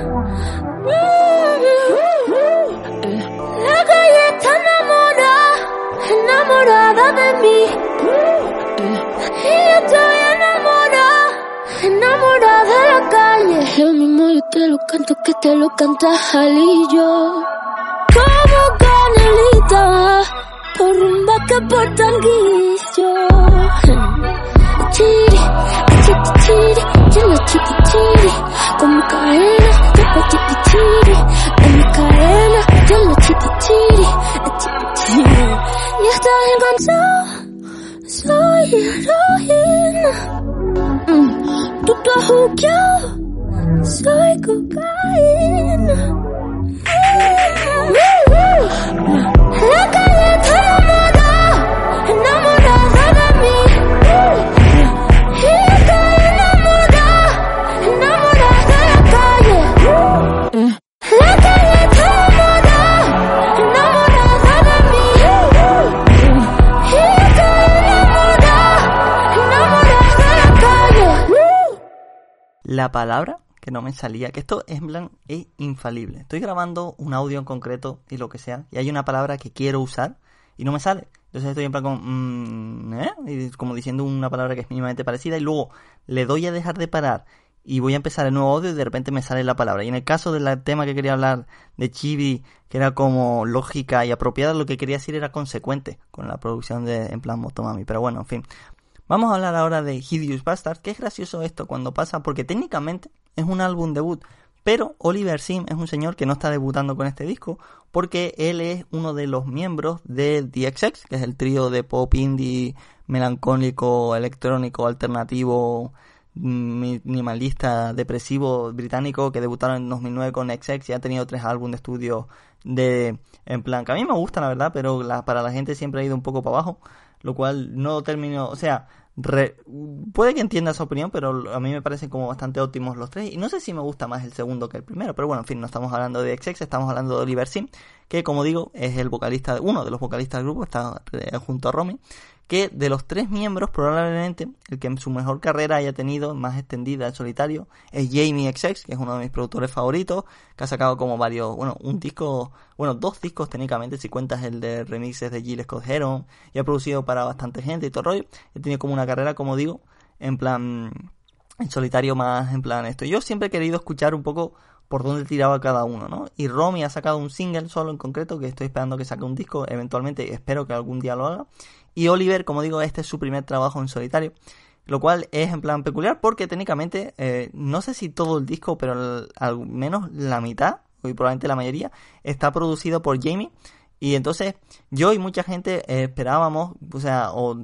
La calle está enamorada, enamorada de mí. Y yo estoy enamorada de la calle. Lo mismo yo te lo canto que te lo canta Jalillo. Como canelita, por rumba que por tanguillo. Chiri, chiri, chiri, chiri, chiri, chiri, con mi cadena, yo chiri, chiri, con mi cadena, yo chiri, chiri, chiri, chiri. Y estás enganchado, soy heroína. Mm, tú te has juqueado, soy cocaína. La calle está enamorada, enamorada la palabra que no me salía, que esto es en plan, es infalible. Estoy grabando un audio en concreto y lo que sea, y hay una palabra que quiero usar y no me sale. Entonces estoy en plan como, mm, ¿eh? Como diciendo una palabra que es mínimamente parecida y luego le doy a dejar de parar y voy a empezar el nuevo audio y de repente me sale la palabra. Y en el caso del tema que quería hablar de Chibi, que era como lógica y apropiada, lo que quería decir era consecuente con la producción de en plan Motomami. Pero bueno, en fin. Vamos a hablar ahora de Hideous Bastard, que es gracioso esto cuando pasa, porque técnicamente es un álbum debut, pero Oliver Sim es un señor que no está debutando con este disco, porque él es uno de los miembros de The XX, que es el trío de pop indie melancólico, electrónico, alternativo, minimalista, depresivo británico que debutaron en 2009 con XX y ha tenido tres álbumes de estudio de en plan que a mí me gusta la verdad, pero la, para la gente siempre ha ido un poco para abajo, lo cual no terminó, o sea, puede que entienda su opinión, pero a mí me parecen como bastante óptimos los tres. Y no sé si me gusta más el segundo que el primero, pero bueno, en fin, no estamos hablando de XX, estamos hablando de Oliver Sim, que como digo, es el vocalista, uno de los vocalistas del grupo, está eh, junto a Romy que de los tres miembros probablemente el que en su mejor carrera haya tenido más extendida en solitario es Jamie XX, que es uno de mis productores favoritos, que ha sacado como varios, bueno, un disco, bueno, dos discos técnicamente, si cuentas el de remixes de Gilles Scott y ha producido para bastante gente y todo rollo, he tenido como una carrera, como digo, en plan, en solitario más, en plan esto. Yo siempre he querido escuchar un poco por dónde tiraba cada uno, ¿no? Y Romy ha sacado un single solo en concreto, que estoy esperando que saque un disco, eventualmente, espero que algún día lo haga. Y Oliver, como digo, este es su primer trabajo en solitario. Lo cual es en plan peculiar porque técnicamente, eh, no sé si todo el disco, pero al menos la mitad, y probablemente la mayoría, está producido por Jamie. Y entonces yo y mucha gente esperábamos, o sea, o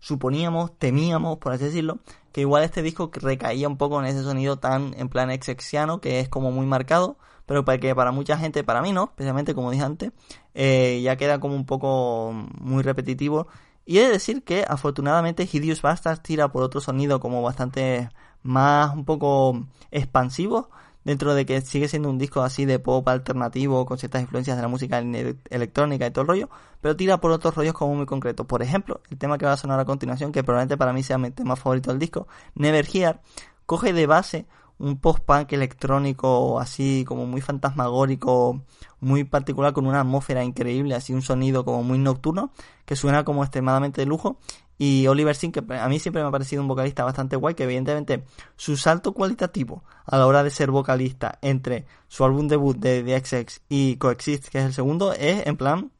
suponíamos, temíamos, por así decirlo, que igual este disco recaía un poco en ese sonido tan en plan exexiano, que es como muy marcado, pero para que para mucha gente, para mí no, especialmente como dije antes, eh, ya queda como un poco muy repetitivo. Y he de decir que afortunadamente Hideous Bastards tira por otro sonido como bastante más un poco expansivo, dentro de que sigue siendo un disco así de pop alternativo con ciertas influencias de la música electrónica y todo el rollo, pero tira por otros rollos como muy concretos. Por ejemplo, el tema que va a sonar a continuación, que probablemente para mí sea mi tema favorito del disco, Never Here, coge de base un post-punk electrónico así como muy fantasmagórico, muy particular con una atmósfera increíble, así un sonido como muy nocturno, que suena como extremadamente de lujo. Y Oliver Singh, que a mí siempre me ha parecido un vocalista bastante guay, que evidentemente su salto cualitativo a la hora de ser vocalista entre su álbum debut de The XX y Coexist, que es el segundo, es en plan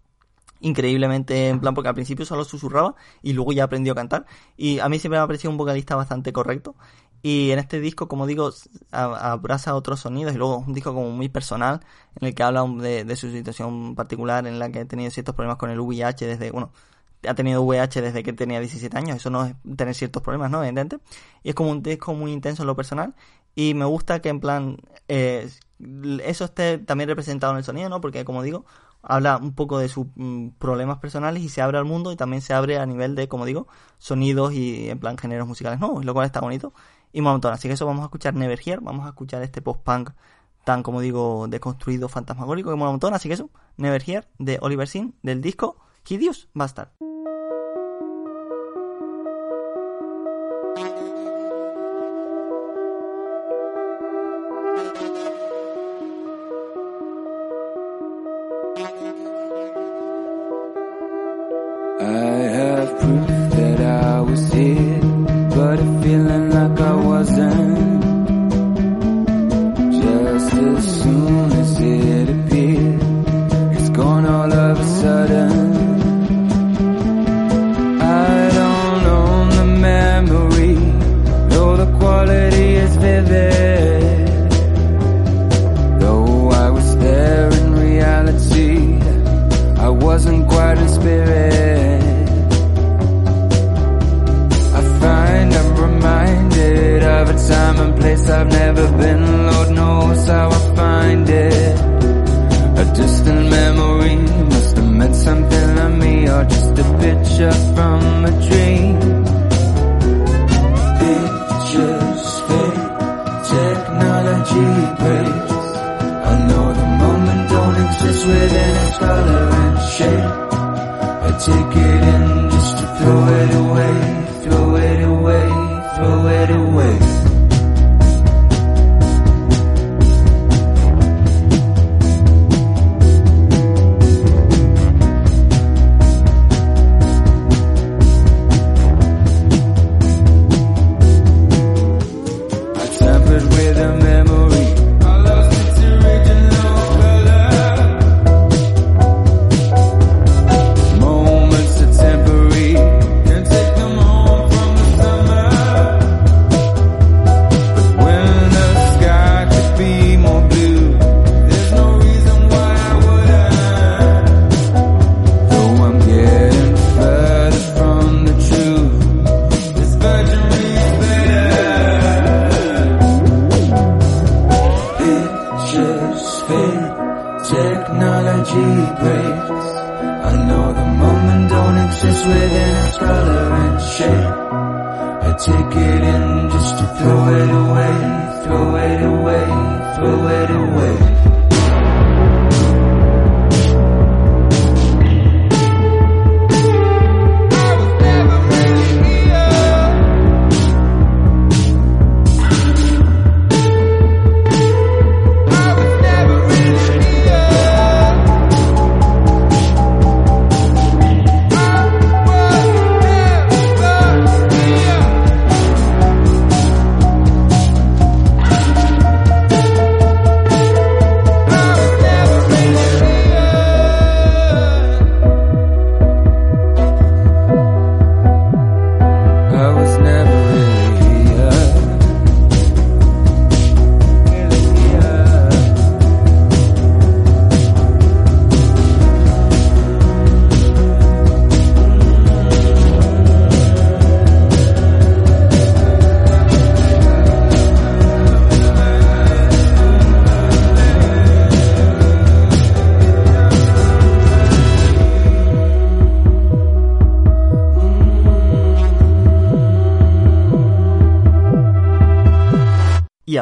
increíblemente en plan porque al principio solo susurraba y luego ya aprendió a cantar y a mí siempre me ha parecido un vocalista bastante correcto y en este disco, como digo, abraza otros sonidos y luego un disco como muy personal en el que habla de, su situación particular en la que ha tenido ciertos problemas con el VIH desde, bueno, ha tenido VIH desde que tenía 17 años, eso no es tener ciertos problemas, ¿no? Y es como un disco muy intenso en lo personal y me gusta que en plan eh, eso esté también representado en el sonido, ¿no? Porque como digo, habla un poco de sus mm, problemas personales y se abre al mundo y también se abre a nivel de, como digo, sonidos y en plan géneros musicales nuevos, lo cual está bonito y un montón. Así que eso vamos a escuchar Never Here, vamos a escuchar este post-punk tan, como digo, deconstruido, fantasmagórico que mola un montón. Así que eso, Never Here de Oliver Sin del disco Hideous Bastard.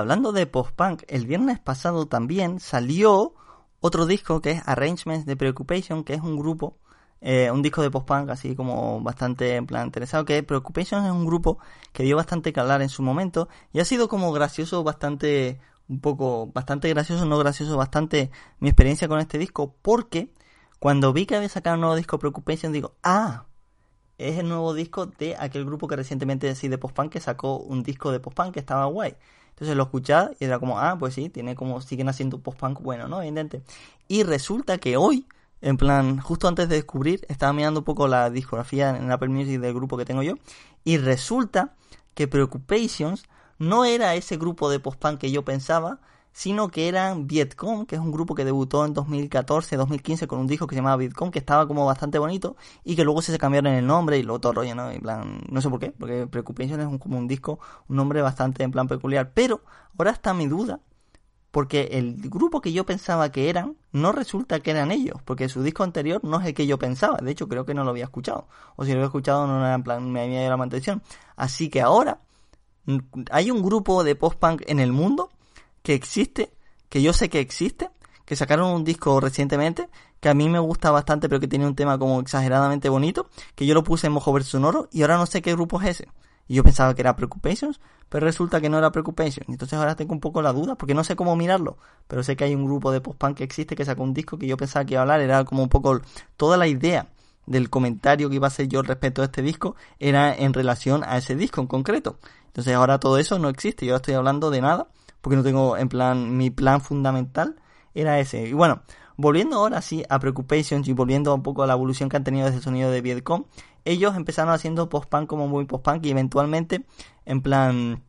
Hablando de post-punk, el viernes pasado también salió otro disco que es Arrangements de Preoccupation, que es un grupo, eh, un disco de post-punk así como bastante en plan interesado, que Preoccupation es un grupo que dio bastante que hablar en su momento y ha sido como gracioso, bastante, un poco, bastante gracioso, no gracioso, bastante mi experiencia con este disco, porque cuando vi que había sacado un nuevo disco Preoccupation digo, ah, es el nuevo disco de aquel grupo que recientemente así de post-punk que sacó un disco de post-punk que estaba guay. Entonces lo escuchaba y era como, ah, pues sí, tiene como, siguen haciendo post-punk bueno, ¿no? Evidente. Y resulta que hoy, en plan, justo antes de descubrir, estaba mirando un poco la discografía en Apple Music del grupo que tengo yo, y resulta que Preoccupations no era ese grupo de post-punk que yo pensaba, sino que eran Vietcong, que es un grupo que debutó en 2014-2015 con un disco que se llamaba Vietcong, que estaba como bastante bonito, y que luego se cambiaron el nombre y luego todo rollo, ¿no? En plan, no sé por qué, porque Preoccupation es un- como un disco, un nombre bastante en plan peculiar, pero ahora está mi duda, porque el grupo que yo pensaba que eran, no resulta que eran ellos, porque su disco anterior no es el que yo pensaba, de hecho creo que no lo había escuchado, o si lo había escuchado no era en plan, me había llamado la atención, así que ahora hay un grupo de post-punk en el mundo que existe, que yo sé que existe, que sacaron un disco recientemente, que a mí me gusta bastante, pero que tiene un tema como exageradamente bonito, que yo lo puse en Mojo Ver Sonoro, y ahora no sé qué grupo es ese. Y yo pensaba que era Preoccupations, pero resulta que no era Preoccupations. Entonces ahora tengo un poco la duda, porque no sé cómo mirarlo, pero sé que hay un grupo de post-punk que existe que sacó un disco que yo pensaba que iba a hablar, era como un poco toda la idea del comentario que iba a hacer yo respecto a este disco era en relación a ese disco en concreto. Entonces ahora todo eso no existe, yo estoy hablando de nada, porque no tengo en plan, mi plan fundamental era ese. Y bueno, volviendo ahora sí a Preoccupations y volviendo un poco a la evolución que han tenido ese sonido de Vietcong, ellos empezaron haciendo post-punk como muy post-punk y eventualmente, en plan,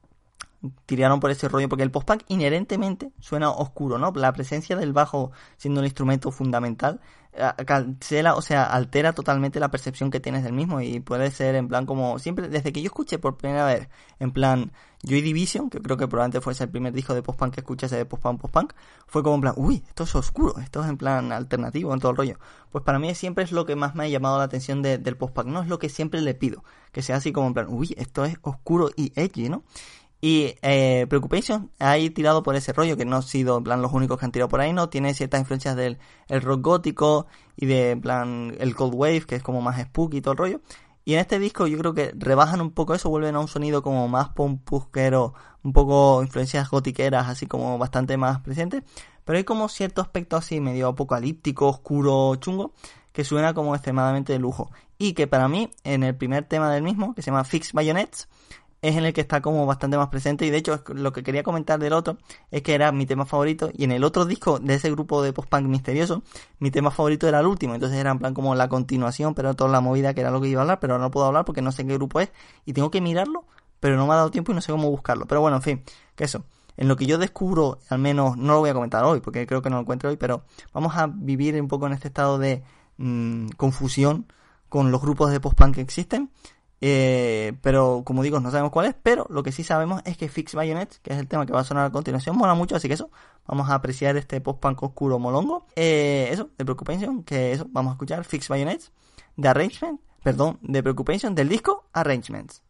tiraron por ese rollo, porque el post-punk inherentemente suena oscuro, ¿no? La presencia del bajo siendo un instrumento fundamental, eh, cancela, o sea, altera totalmente la percepción que tienes del mismo y puede ser en plan como siempre, desde que yo escuché por primera vez, en plan Joy Division, que creo que probablemente fuese el primer disco de post-punk que escuché de post-punk, post-punk, fue como en plan, uy, esto es oscuro, esto es en plan alternativo en todo el rollo. Pues para mí siempre es lo que más me ha llamado la atención de- del post-punk, no es lo que siempre le pido, que sea así como en plan, uy, esto es oscuro y edgy, ¿no? Y eh, Preoccupation ha tirado por ese rollo, que no han sido en plan los únicos que han tirado por ahí, ¿no? Tiene ciertas influencias del el rock gótico y de en plan el cold wave, que es como más spooky y todo el rollo. Y en este disco yo creo que rebajan un poco eso, vuelven a un sonido como más pompusquero, un poco influencias gotiqueras, así como bastante más presentes. Pero hay como cierto aspecto así medio apocalíptico, oscuro, chungo, que suena como extremadamente de lujo. Y que para mí, en el primer tema del mismo, que se llama Fix Bayonets, es en el que está como bastante más presente. Y de hecho lo que quería comentar del otro es que era mi tema favorito. Y en el otro disco de ese grupo de post-punk misterioso mi tema favorito era el último. Entonces era en plan como la continuación pero toda la movida que era lo que iba a hablar pero ahora no puedo hablar porque no sé qué grupo es. Y tengo que mirarlo pero no me ha dado tiempo y no sé cómo buscarlo. Pero bueno en fin que eso. En lo que yo descubro, al menos no lo voy a comentar hoy, porque creo que no lo encuentro hoy, pero vamos a vivir un poco en este estado de mm, confusión con los grupos de post-punk que existen. Eh, pero como digo, no sabemos cuál es, pero lo que sí sabemos es que Fix Bayonets, que es el tema que va a sonar a continuación, mola mucho, así que eso, vamos a apreciar este post-punk oscuro molongo. Eh, eso, de Preoccupation, que eso, vamos a escuchar Fix Bayonets, de Arrangement, perdón, The Preoccupation del disco Arrangements.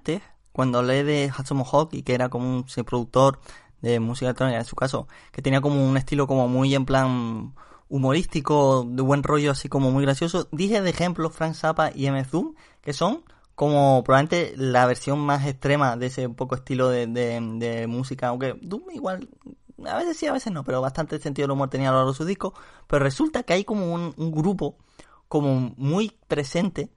Antes, cuando hablé de Hatsumo Hoki, que era como un productor de música electrónica en su caso, que tenía como un estilo como muy en plan humorístico, de buen rollo, así como muy gracioso, dije de ejemplo Frank Zappa y M. Zoom, que son como probablemente la versión más extrema de ese poco estilo de, música, aunque Doom igual, a veces sí, a veces no, pero bastante sentido del humor tenía a lo largo de sus discos, pero resulta que hay como un, un grupo como muy presente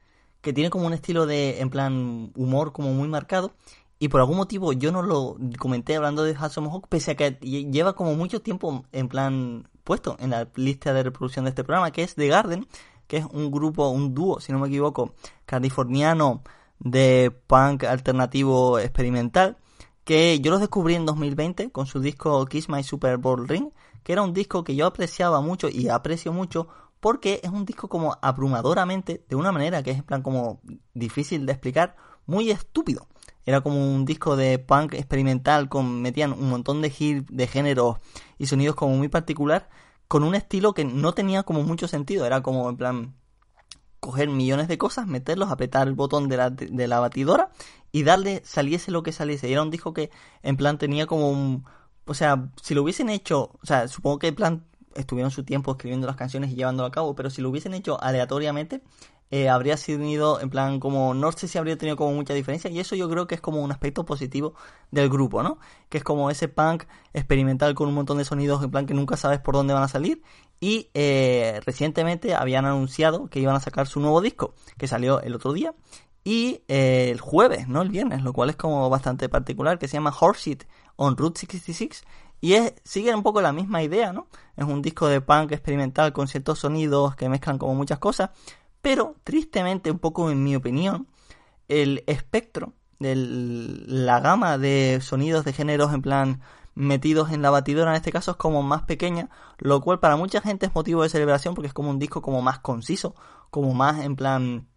que tiene como un estilo de, en plan, humor como muy marcado. Y por algún motivo yo no lo comenté hablando de Hudson Hawk, pese a que lle- lleva como mucho tiempo en plan puesto en la lista de reproducción de este programa, que es The Garden, que es un grupo, un dúo, si no me equivoco, californiano de punk alternativo experimental, que yo los descubrí en 2020 con su disco Kiss My Super Bowl Ring, que era un disco que yo apreciaba mucho y aprecio mucho porque es un disco como abrumadoramente, de una manera que es en plan como difícil de explicar, muy estúpido. Era como un disco de punk experimental con metían un montón de hits de géneros y sonidos como muy particular con un estilo que no tenía como mucho sentido, era como en plan coger millones de cosas, meterlos, apretar el botón de la, de la batidora y darle saliese lo que saliese. Y era un disco que en plan tenía como un... O sea, si lo hubiesen hecho, o sea, supongo que en plan estuvieron su tiempo escribiendo las canciones y llevándolo a cabo, pero si lo hubiesen hecho aleatoriamente, eh, habría sido en plan como, no sé si habría tenido como mucha diferencia y eso yo creo que es como un aspecto positivo del grupo, ¿no? Que es como ese punk experimental con un montón de sonidos en plan que nunca sabes por dónde van a salir y eh, recientemente habían anunciado que iban a sacar su nuevo disco, que salió el otro día y eh, el jueves, no el viernes, lo cual es como bastante particular, que se llama Horseshit on Route 66 y es, sigue un poco la misma idea, ¿no? Es un disco de punk experimental con ciertos sonidos que mezclan como muchas cosas, pero tristemente, un poco en mi opinión, el espectro de la gama de sonidos de géneros en plan metidos en la batidora en este caso es como más pequeña, lo cual para mucha gente es motivo de celebración porque es como un disco como más conciso, como más en plan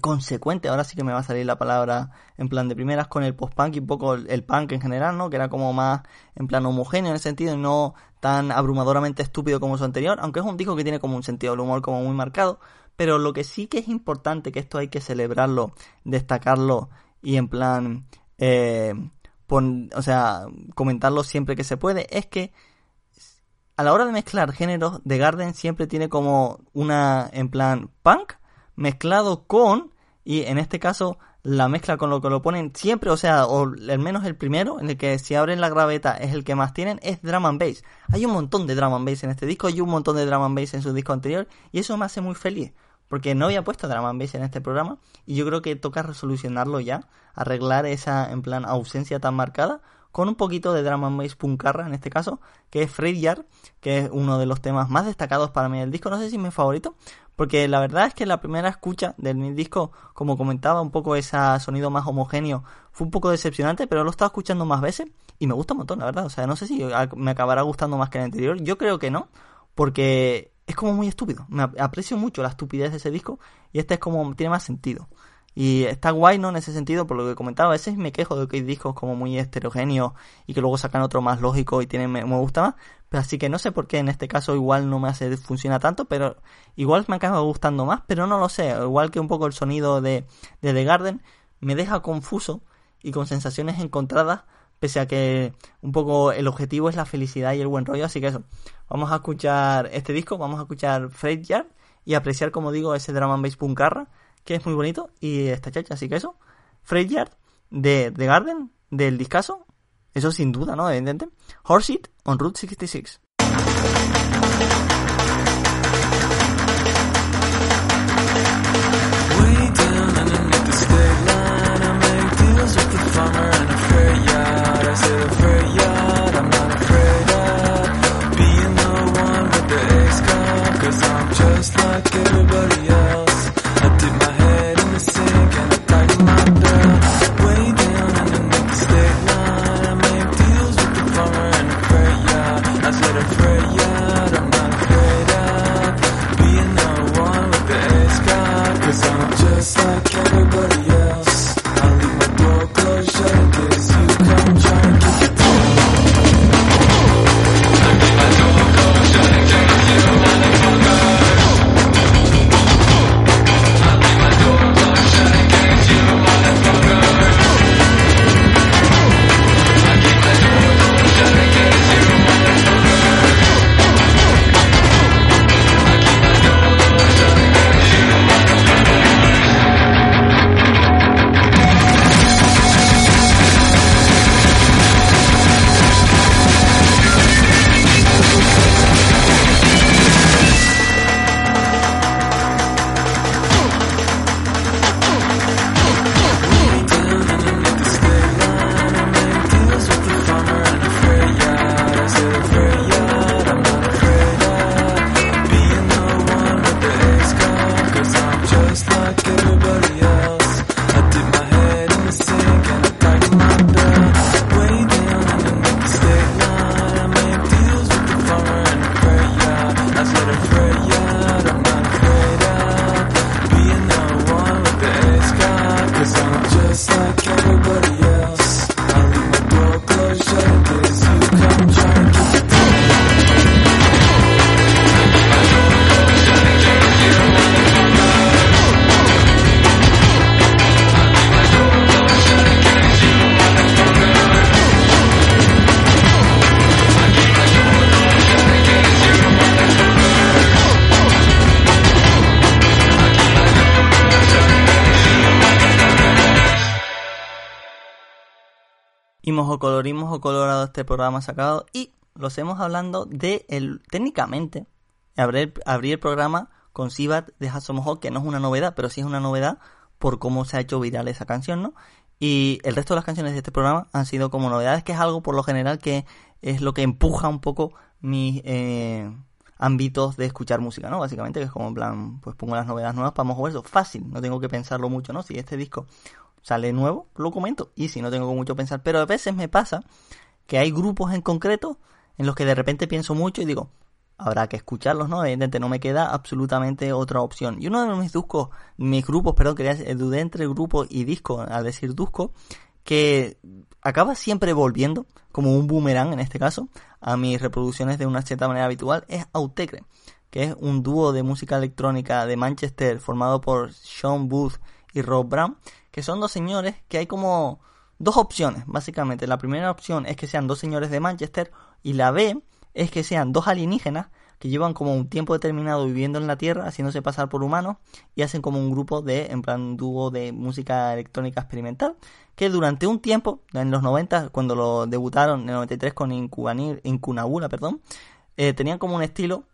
consecuente, ahora sí que me va a salir la palabra en plan de primeras con el post-punk y un poco el, el punk en general, ¿no? Que era como más en plan homogéneo en el sentido y no tan abrumadoramente estúpido como su anterior, aunque es un disco que tiene como un sentido del humor como muy marcado, pero lo que sí que es importante, que esto hay que celebrarlo, destacarlo y en plan, eh, pon- o sea, comentarlo siempre que se puede, es que a la hora de mezclar géneros, The Garden siempre tiene como una, en plan, punk mezclado con, y en este caso, la mezcla con lo que lo ponen siempre, o sea, o al menos el primero, en el que si abren la graveta es el que más tienen, es drum and bass. Hay un montón de drum and bass en este disco y un montón de drum and bass en su disco anterior, y eso me hace muy feliz, porque no había puesto drum and bass en este programa, y yo creo que toca resolucionarlo ya, arreglar esa, en plan, ausencia tan marcada, con un poquito de drum and bass puncarra en este caso, que es Fred Yard, que es uno de los temas más destacados para mí del disco, no sé si es mi favorito, porque la verdad es que la primera escucha del disco, como comentaba, un poco ese sonido más homogéneo, fue un poco decepcionante, pero lo he estado escuchando más veces y me gusta un montón, la verdad, o sea, no sé si me acabará gustando más que el anterior, yo creo que no, porque es como muy estúpido, me aprecio mucho la estupidez de ese disco y este es como, tiene más sentido. Y está guay, ¿no? En ese sentido, por lo que comentaba, a veces me quejo de que hay discos como muy heterogéneos y que luego sacan otro más lógico y tienen, me, gusta más. Pero así que no sé por qué en este caso igual no me hace funciona tanto, pero igual me acaba gustando más, pero no lo sé. Igual que un poco el sonido de, de The Garden me deja confuso y con sensaciones encontradas, pese a que un poco el objetivo es la felicidad y el buen rollo. Así que eso, vamos a escuchar este disco, vamos a escuchar Freight Yard y apreciar, como digo, ese drama and bass puncarra que es muy bonito, y esta chacha, así que eso, Fred Yard, de The Garden, del discazo, eso sin duda, ¿no? Evidente. Horseshit on Route 66. Way down underneath the just like everybody else. Y mojo color y mojo colorado este programa sacado y lo hacemos hablando de el técnicamente abrir, abrir el programa con Sibat de Mohawk, que no es una novedad, pero sí es una novedad por cómo se ha hecho viral esa canción, ¿no? Y el resto de las canciones de este programa han sido como novedades, que es algo por lo general que es lo que empuja un poco mis eh, ámbitos de escuchar música, ¿no? Básicamente, que es como en plan, pues pongo las novedades nuevas para eso. Fácil, no tengo que pensarlo mucho, ¿no? Si este disco sale nuevo, lo comento. Y si no tengo mucho que pensar. Pero a veces me pasa que hay grupos en concreto en los que de repente pienso mucho y digo, habrá que escucharlos, ¿no? Evidentemente no me queda absolutamente otra opción. Y uno de mis discos, mis grupos, perdón, quería decir, dudé entre grupo y disco al decir disco, que acaba siempre volviendo, como un boomerang en este caso, a mis reproducciones de una cierta manera habitual, es Autecre, que es un dúo de música electrónica de Manchester formado por Sean Booth y Rob Brown, que son dos señores que hay como dos opciones, básicamente. La primera opción es que sean dos señores de Manchester y la B es que sean dos alienígenas que llevan como un tiempo determinado viviendo en la Tierra, haciéndose pasar por humanos y hacen como un grupo de, en plan, dúo de música electrónica experimental, que durante un tiempo, en los 90, cuando lo debutaron en el 93 con Incunabula, perdón, eh, tenían como un estilo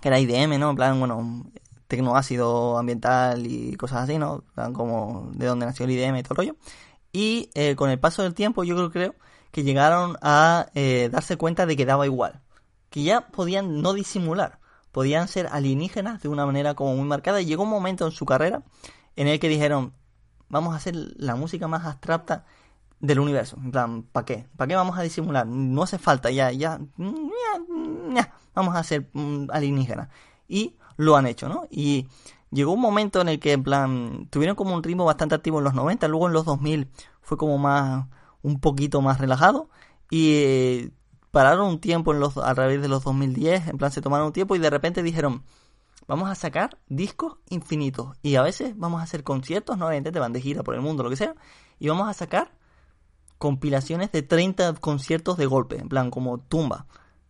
que era IDM, ¿no? En plan, bueno, tecnoácido ambiental y cosas así, ¿no? Como de donde nació el IDM y todo el rollo. Y eh, con el paso del tiempo, yo creo, creo que llegaron a eh, darse cuenta de que daba igual. Que ya podían no disimular. Podían ser alienígenas de una manera como muy marcada. Y llegó un momento en su carrera en el que dijeron, vamos a hacer la música más abstracta del universo. En plan, ¿para qué? ¿Para qué vamos a disimular? No hace falta, ya, ya, ya, ya, vamos a ser mm, alienígenas. Y lo han hecho, ¿no? Y llegó un momento en el que, en plan, tuvieron como un ritmo bastante activo en los 90, luego en los 2000 fue como más, un poquito más relajado. Y eh, pararon un tiempo en los, a través de los 2010, en plan, se tomaron un tiempo y de repente dijeron, vamos a sacar discos infinitos. Y a veces vamos a hacer conciertos, no evidentemente van de gira por el mundo, lo que sea. Y vamos a sacar compilaciones de 30 conciertos de golpe, en plan, como tumba.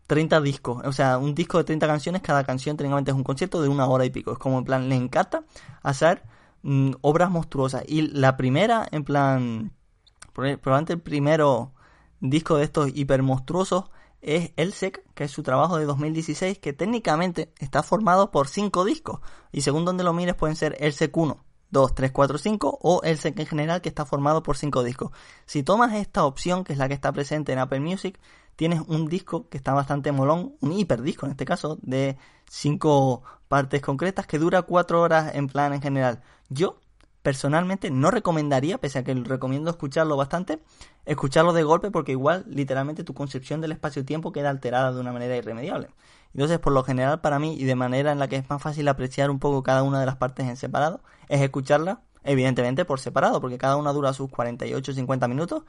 30 discos, o sea, un disco de 30 canciones, cada canción técnicamente es un concierto de una hora y pico. Es como en plan, le encanta hacer mm, obras monstruosas. Y la primera, en plan, probablemente el primero disco de estos hiper monstruosos es El Sec, que es su trabajo de 2016, que técnicamente está formado por 5 discos. Y según donde lo mires pueden ser El Sec 1, 2, 3, 4, 5 o El Sec en general, que está formado por 5 discos. Si tomas esta opción, que es la que está presente en Apple Music, tienes un disco que está bastante molón, un hiperdisco en este caso, de 5 partes concretas que dura 4 horas en plan en general. Yo personalmente no recomendaría, pese a que recomiendo escucharlo bastante, escucharlo de golpe porque igual literalmente tu concepción del espacio-tiempo queda alterada de una manera irremediable. Entonces, por lo general para mí y de manera en la que es más fácil apreciar un poco cada una de las partes en separado, es escucharla evidentemente por separado, porque cada una dura sus 48-50 minutos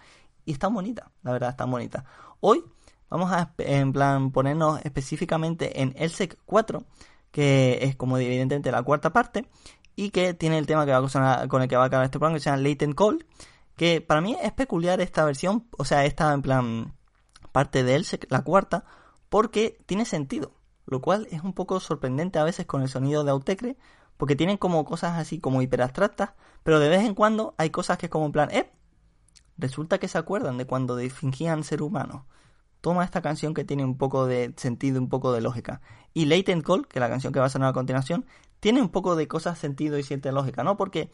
y está bonita, la verdad está bonita. Hoy vamos a en plan ponernos específicamente en el SEC 4, que es como evidentemente la cuarta parte, y que tiene el tema que va a sonar, con el que va a acabar este programa, que se llama Latent Call, que para mí es peculiar esta versión, o sea, esta en plan parte de él, la cuarta, porque tiene sentido, lo cual es un poco sorprendente a veces con el sonido de Autecre, porque tienen como cosas así como hiperabstractas, pero de vez en cuando hay cosas que es como en plan, eh, resulta que se acuerdan de cuando fingían ser humanos. Toma esta canción que tiene un poco de sentido, un poco de lógica. Y Latent Call, que es la canción que va a sonar a continuación, tiene un poco de cosas, sentido y cierta lógica, ¿no? Porque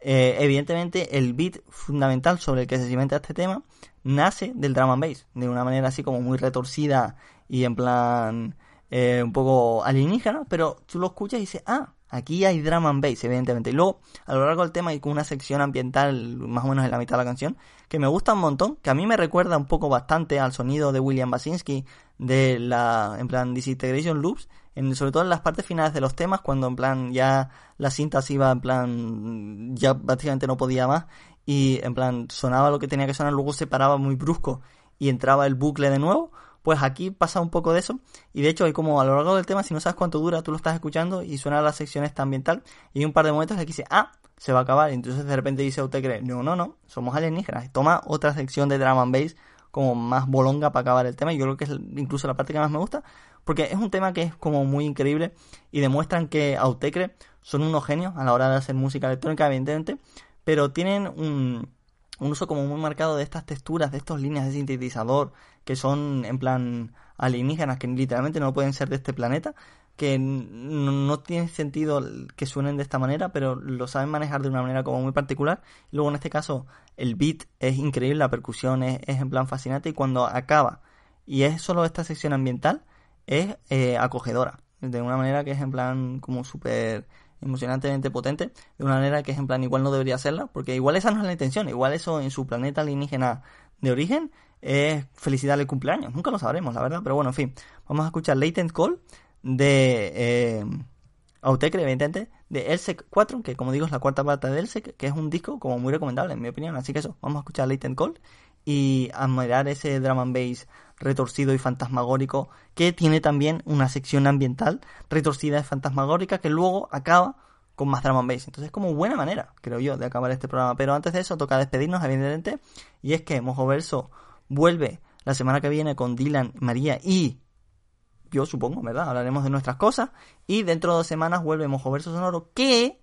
eh, evidentemente el beat fundamental sobre el que se cimenta este tema nace del drum and bass, de una manera así como muy retorcida y en plan eh, un poco alienígena, pero tú lo escuchas y dices, ah, aquí hay drum and bass, evidentemente. Y luego, a lo largo del tema hay una sección ambiental, más o menos en la mitad de la canción, que me gusta un montón, que a mí me recuerda un poco bastante al sonido de William Basinski de la, en plan, Disintegration Loops, sobre todo en las partes finales de los temas, cuando en plan ya la cinta se iba en plan, ya prácticamente no podía más, y en plan sonaba lo que tenía que sonar, luego se paraba muy brusco y entraba el bucle de nuevo, pues aquí pasa un poco de eso, y de hecho hay como a lo largo del tema, si no sabes cuánto dura, tú lo estás escuchando y suena la sección esta ambiental, y hay un par de momentos en que dice, ah, se va a acabar, y entonces de repente dice usted no, no, no, somos alienígenas, toma otra sección de drum and bass como más bolonga para acabar el tema. Y yo creo que es incluso la parte que más me gusta, porque es un tema que es como muy increíble y demuestran que Autecre son unos genios a la hora de hacer música electrónica, evidentemente, pero tienen un, un uso como muy marcado de estas texturas, de estas líneas de sintetizador que son en plan alienígenas, que literalmente no pueden ser de este planeta, que n- no tiene sentido que suenen de esta manera, pero lo saben manejar de una manera como muy particular. Luego en este caso el beat es increíble, la percusión es, es en plan fascinante y cuando acaba y es solo esta sección ambiental es eh, acogedora, de una manera que es en plan como súper emocionantemente potente, de una manera que es en plan igual no debería serla, porque igual esa no es la intención, igual eso en su planeta alienígena de origen es felicidad el cumpleaños, nunca lo sabremos, la verdad, pero bueno, en fin, vamos a escuchar Latent Call de eh, Autecre, evidentemente, de Elsec 4, que como digo es la cuarta parte de Elsec, que es un disco como muy recomendable en mi opinión, así que eso, vamos a escuchar Latent Call y admirar ese drum and bass retorcido y fantasmagórico que tiene también una sección ambiental retorcida y fantasmagórica que luego acaba con más drum and bass. Entonces es como buena manera, creo yo, de acabar este programa. Pero antes de eso toca despedirnos, evidentemente, y es que Mojo Verso vuelve la semana que viene con Dylan, María y yo supongo, ¿verdad? Hablaremos de nuestras cosas y dentro de dos semanas vuelve Mojo Verso Sonoro que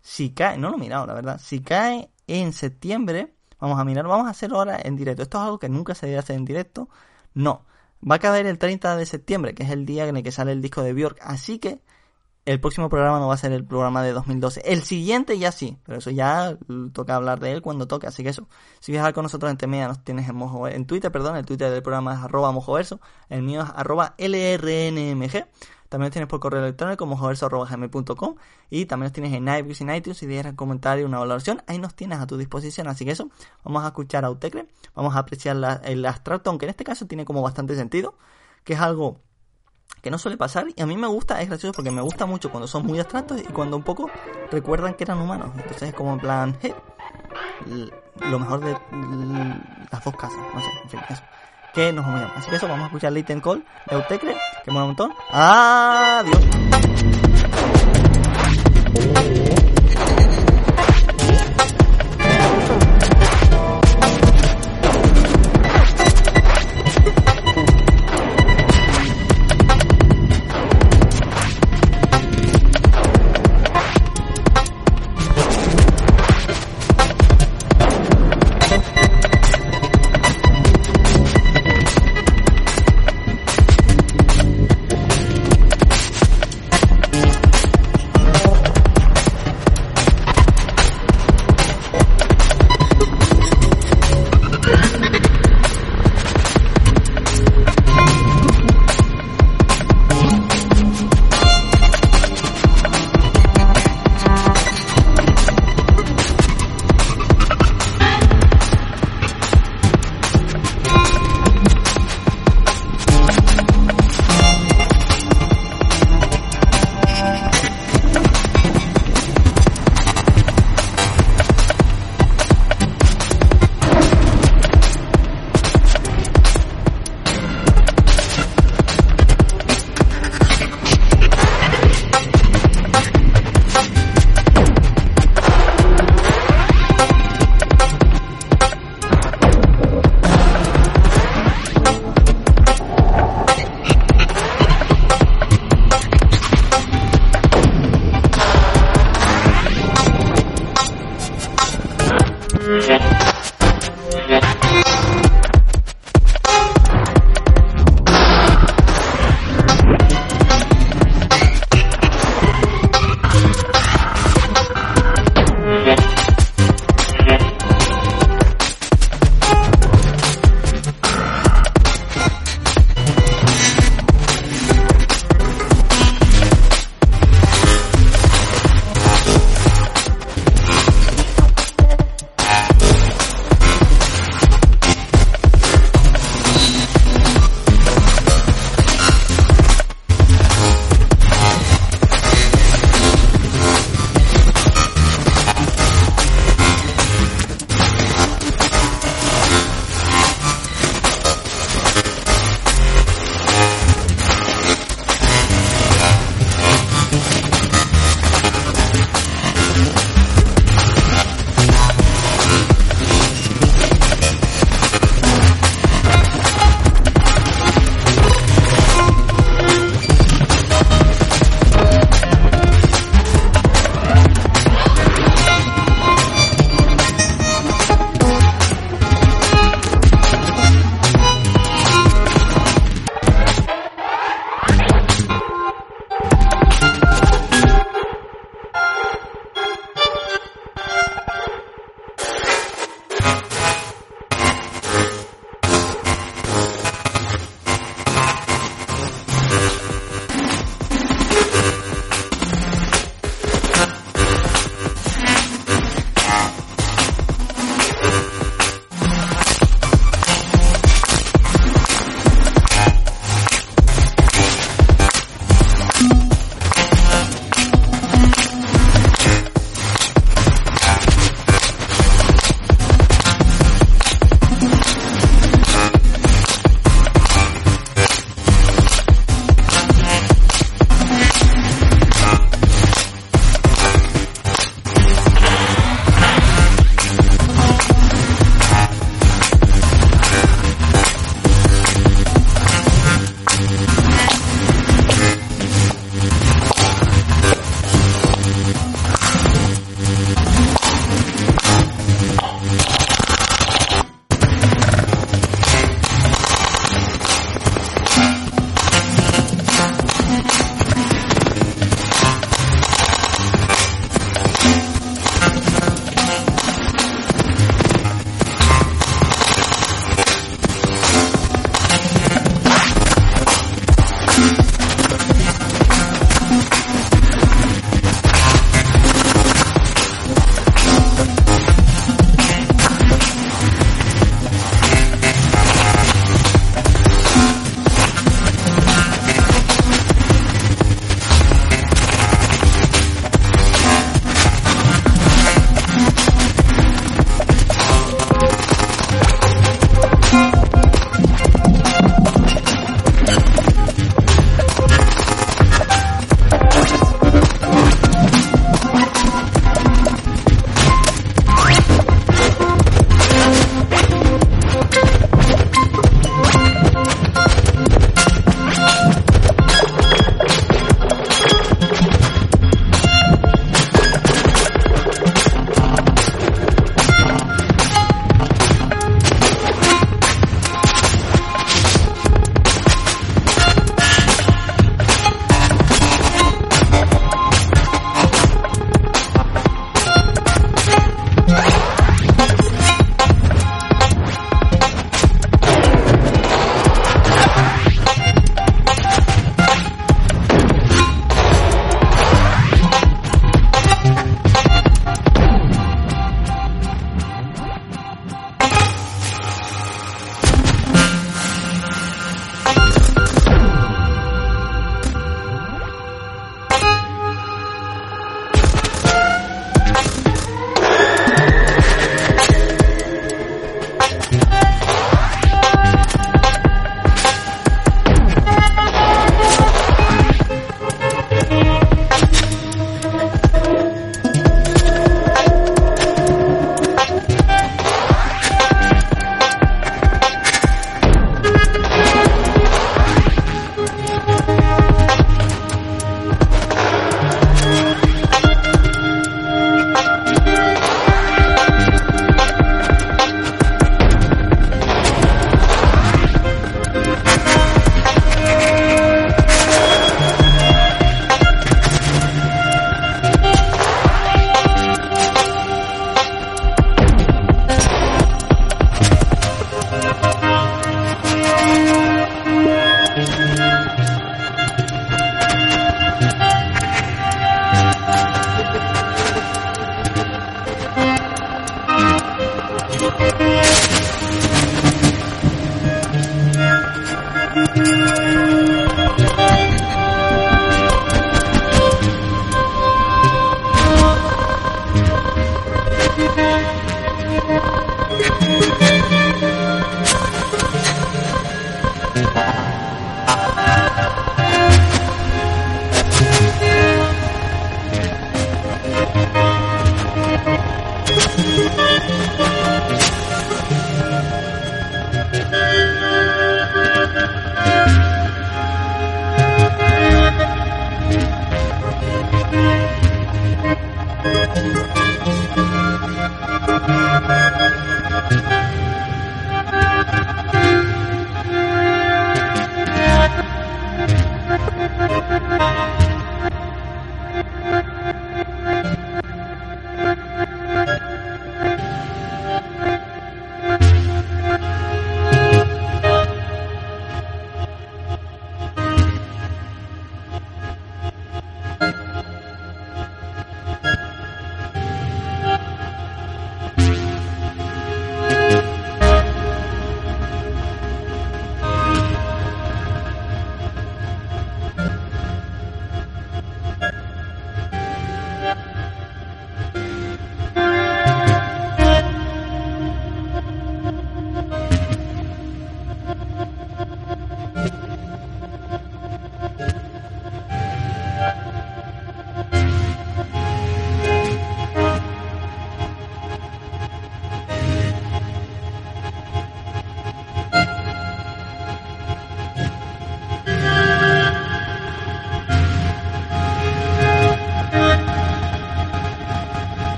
si cae, no lo he mirado, la verdad, si cae en septiembre, vamos a mirar, vamos a hacerlo ahora en directo. Esto es algo que nunca se debe hacer en directo. No, va a caer el 30 de septiembre, que es el día en el que sale el disco de Björk, así que el próximo programa no va a ser el programa de 2012. El siguiente ya sí, pero eso ya toca hablar de él cuando toque. Así que eso, si quieres hablar con nosotros en Temea, nos tienes en, Mojo, en Twitter, perdón, el Twitter del programa es arroba mojoverso, el mío es arroba lrnmg. También los tienes por correo electrónico mojoverso.gmail.com y también los tienes en iBooks y en iTunes si quieres comentar y una valoración. Ahí nos tienes a tu disposición. Así que eso, vamos a escuchar a Autecre, vamos a apreciar la- el abstracto, aunque en este caso tiene como bastante sentido, que es algo que no suele pasar y a mí me gusta, es gracioso porque me gusta mucho cuando son muy abstractos y cuando un poco recuerdan que eran humanos. Entonces es como en plan, "Je, l- lo mejor de las dos casas, no sé, en fin, eso. Que nos llamar. Así que eso, vamos a escuchar Latent Call de Autecre, que mola un montón. Adiós.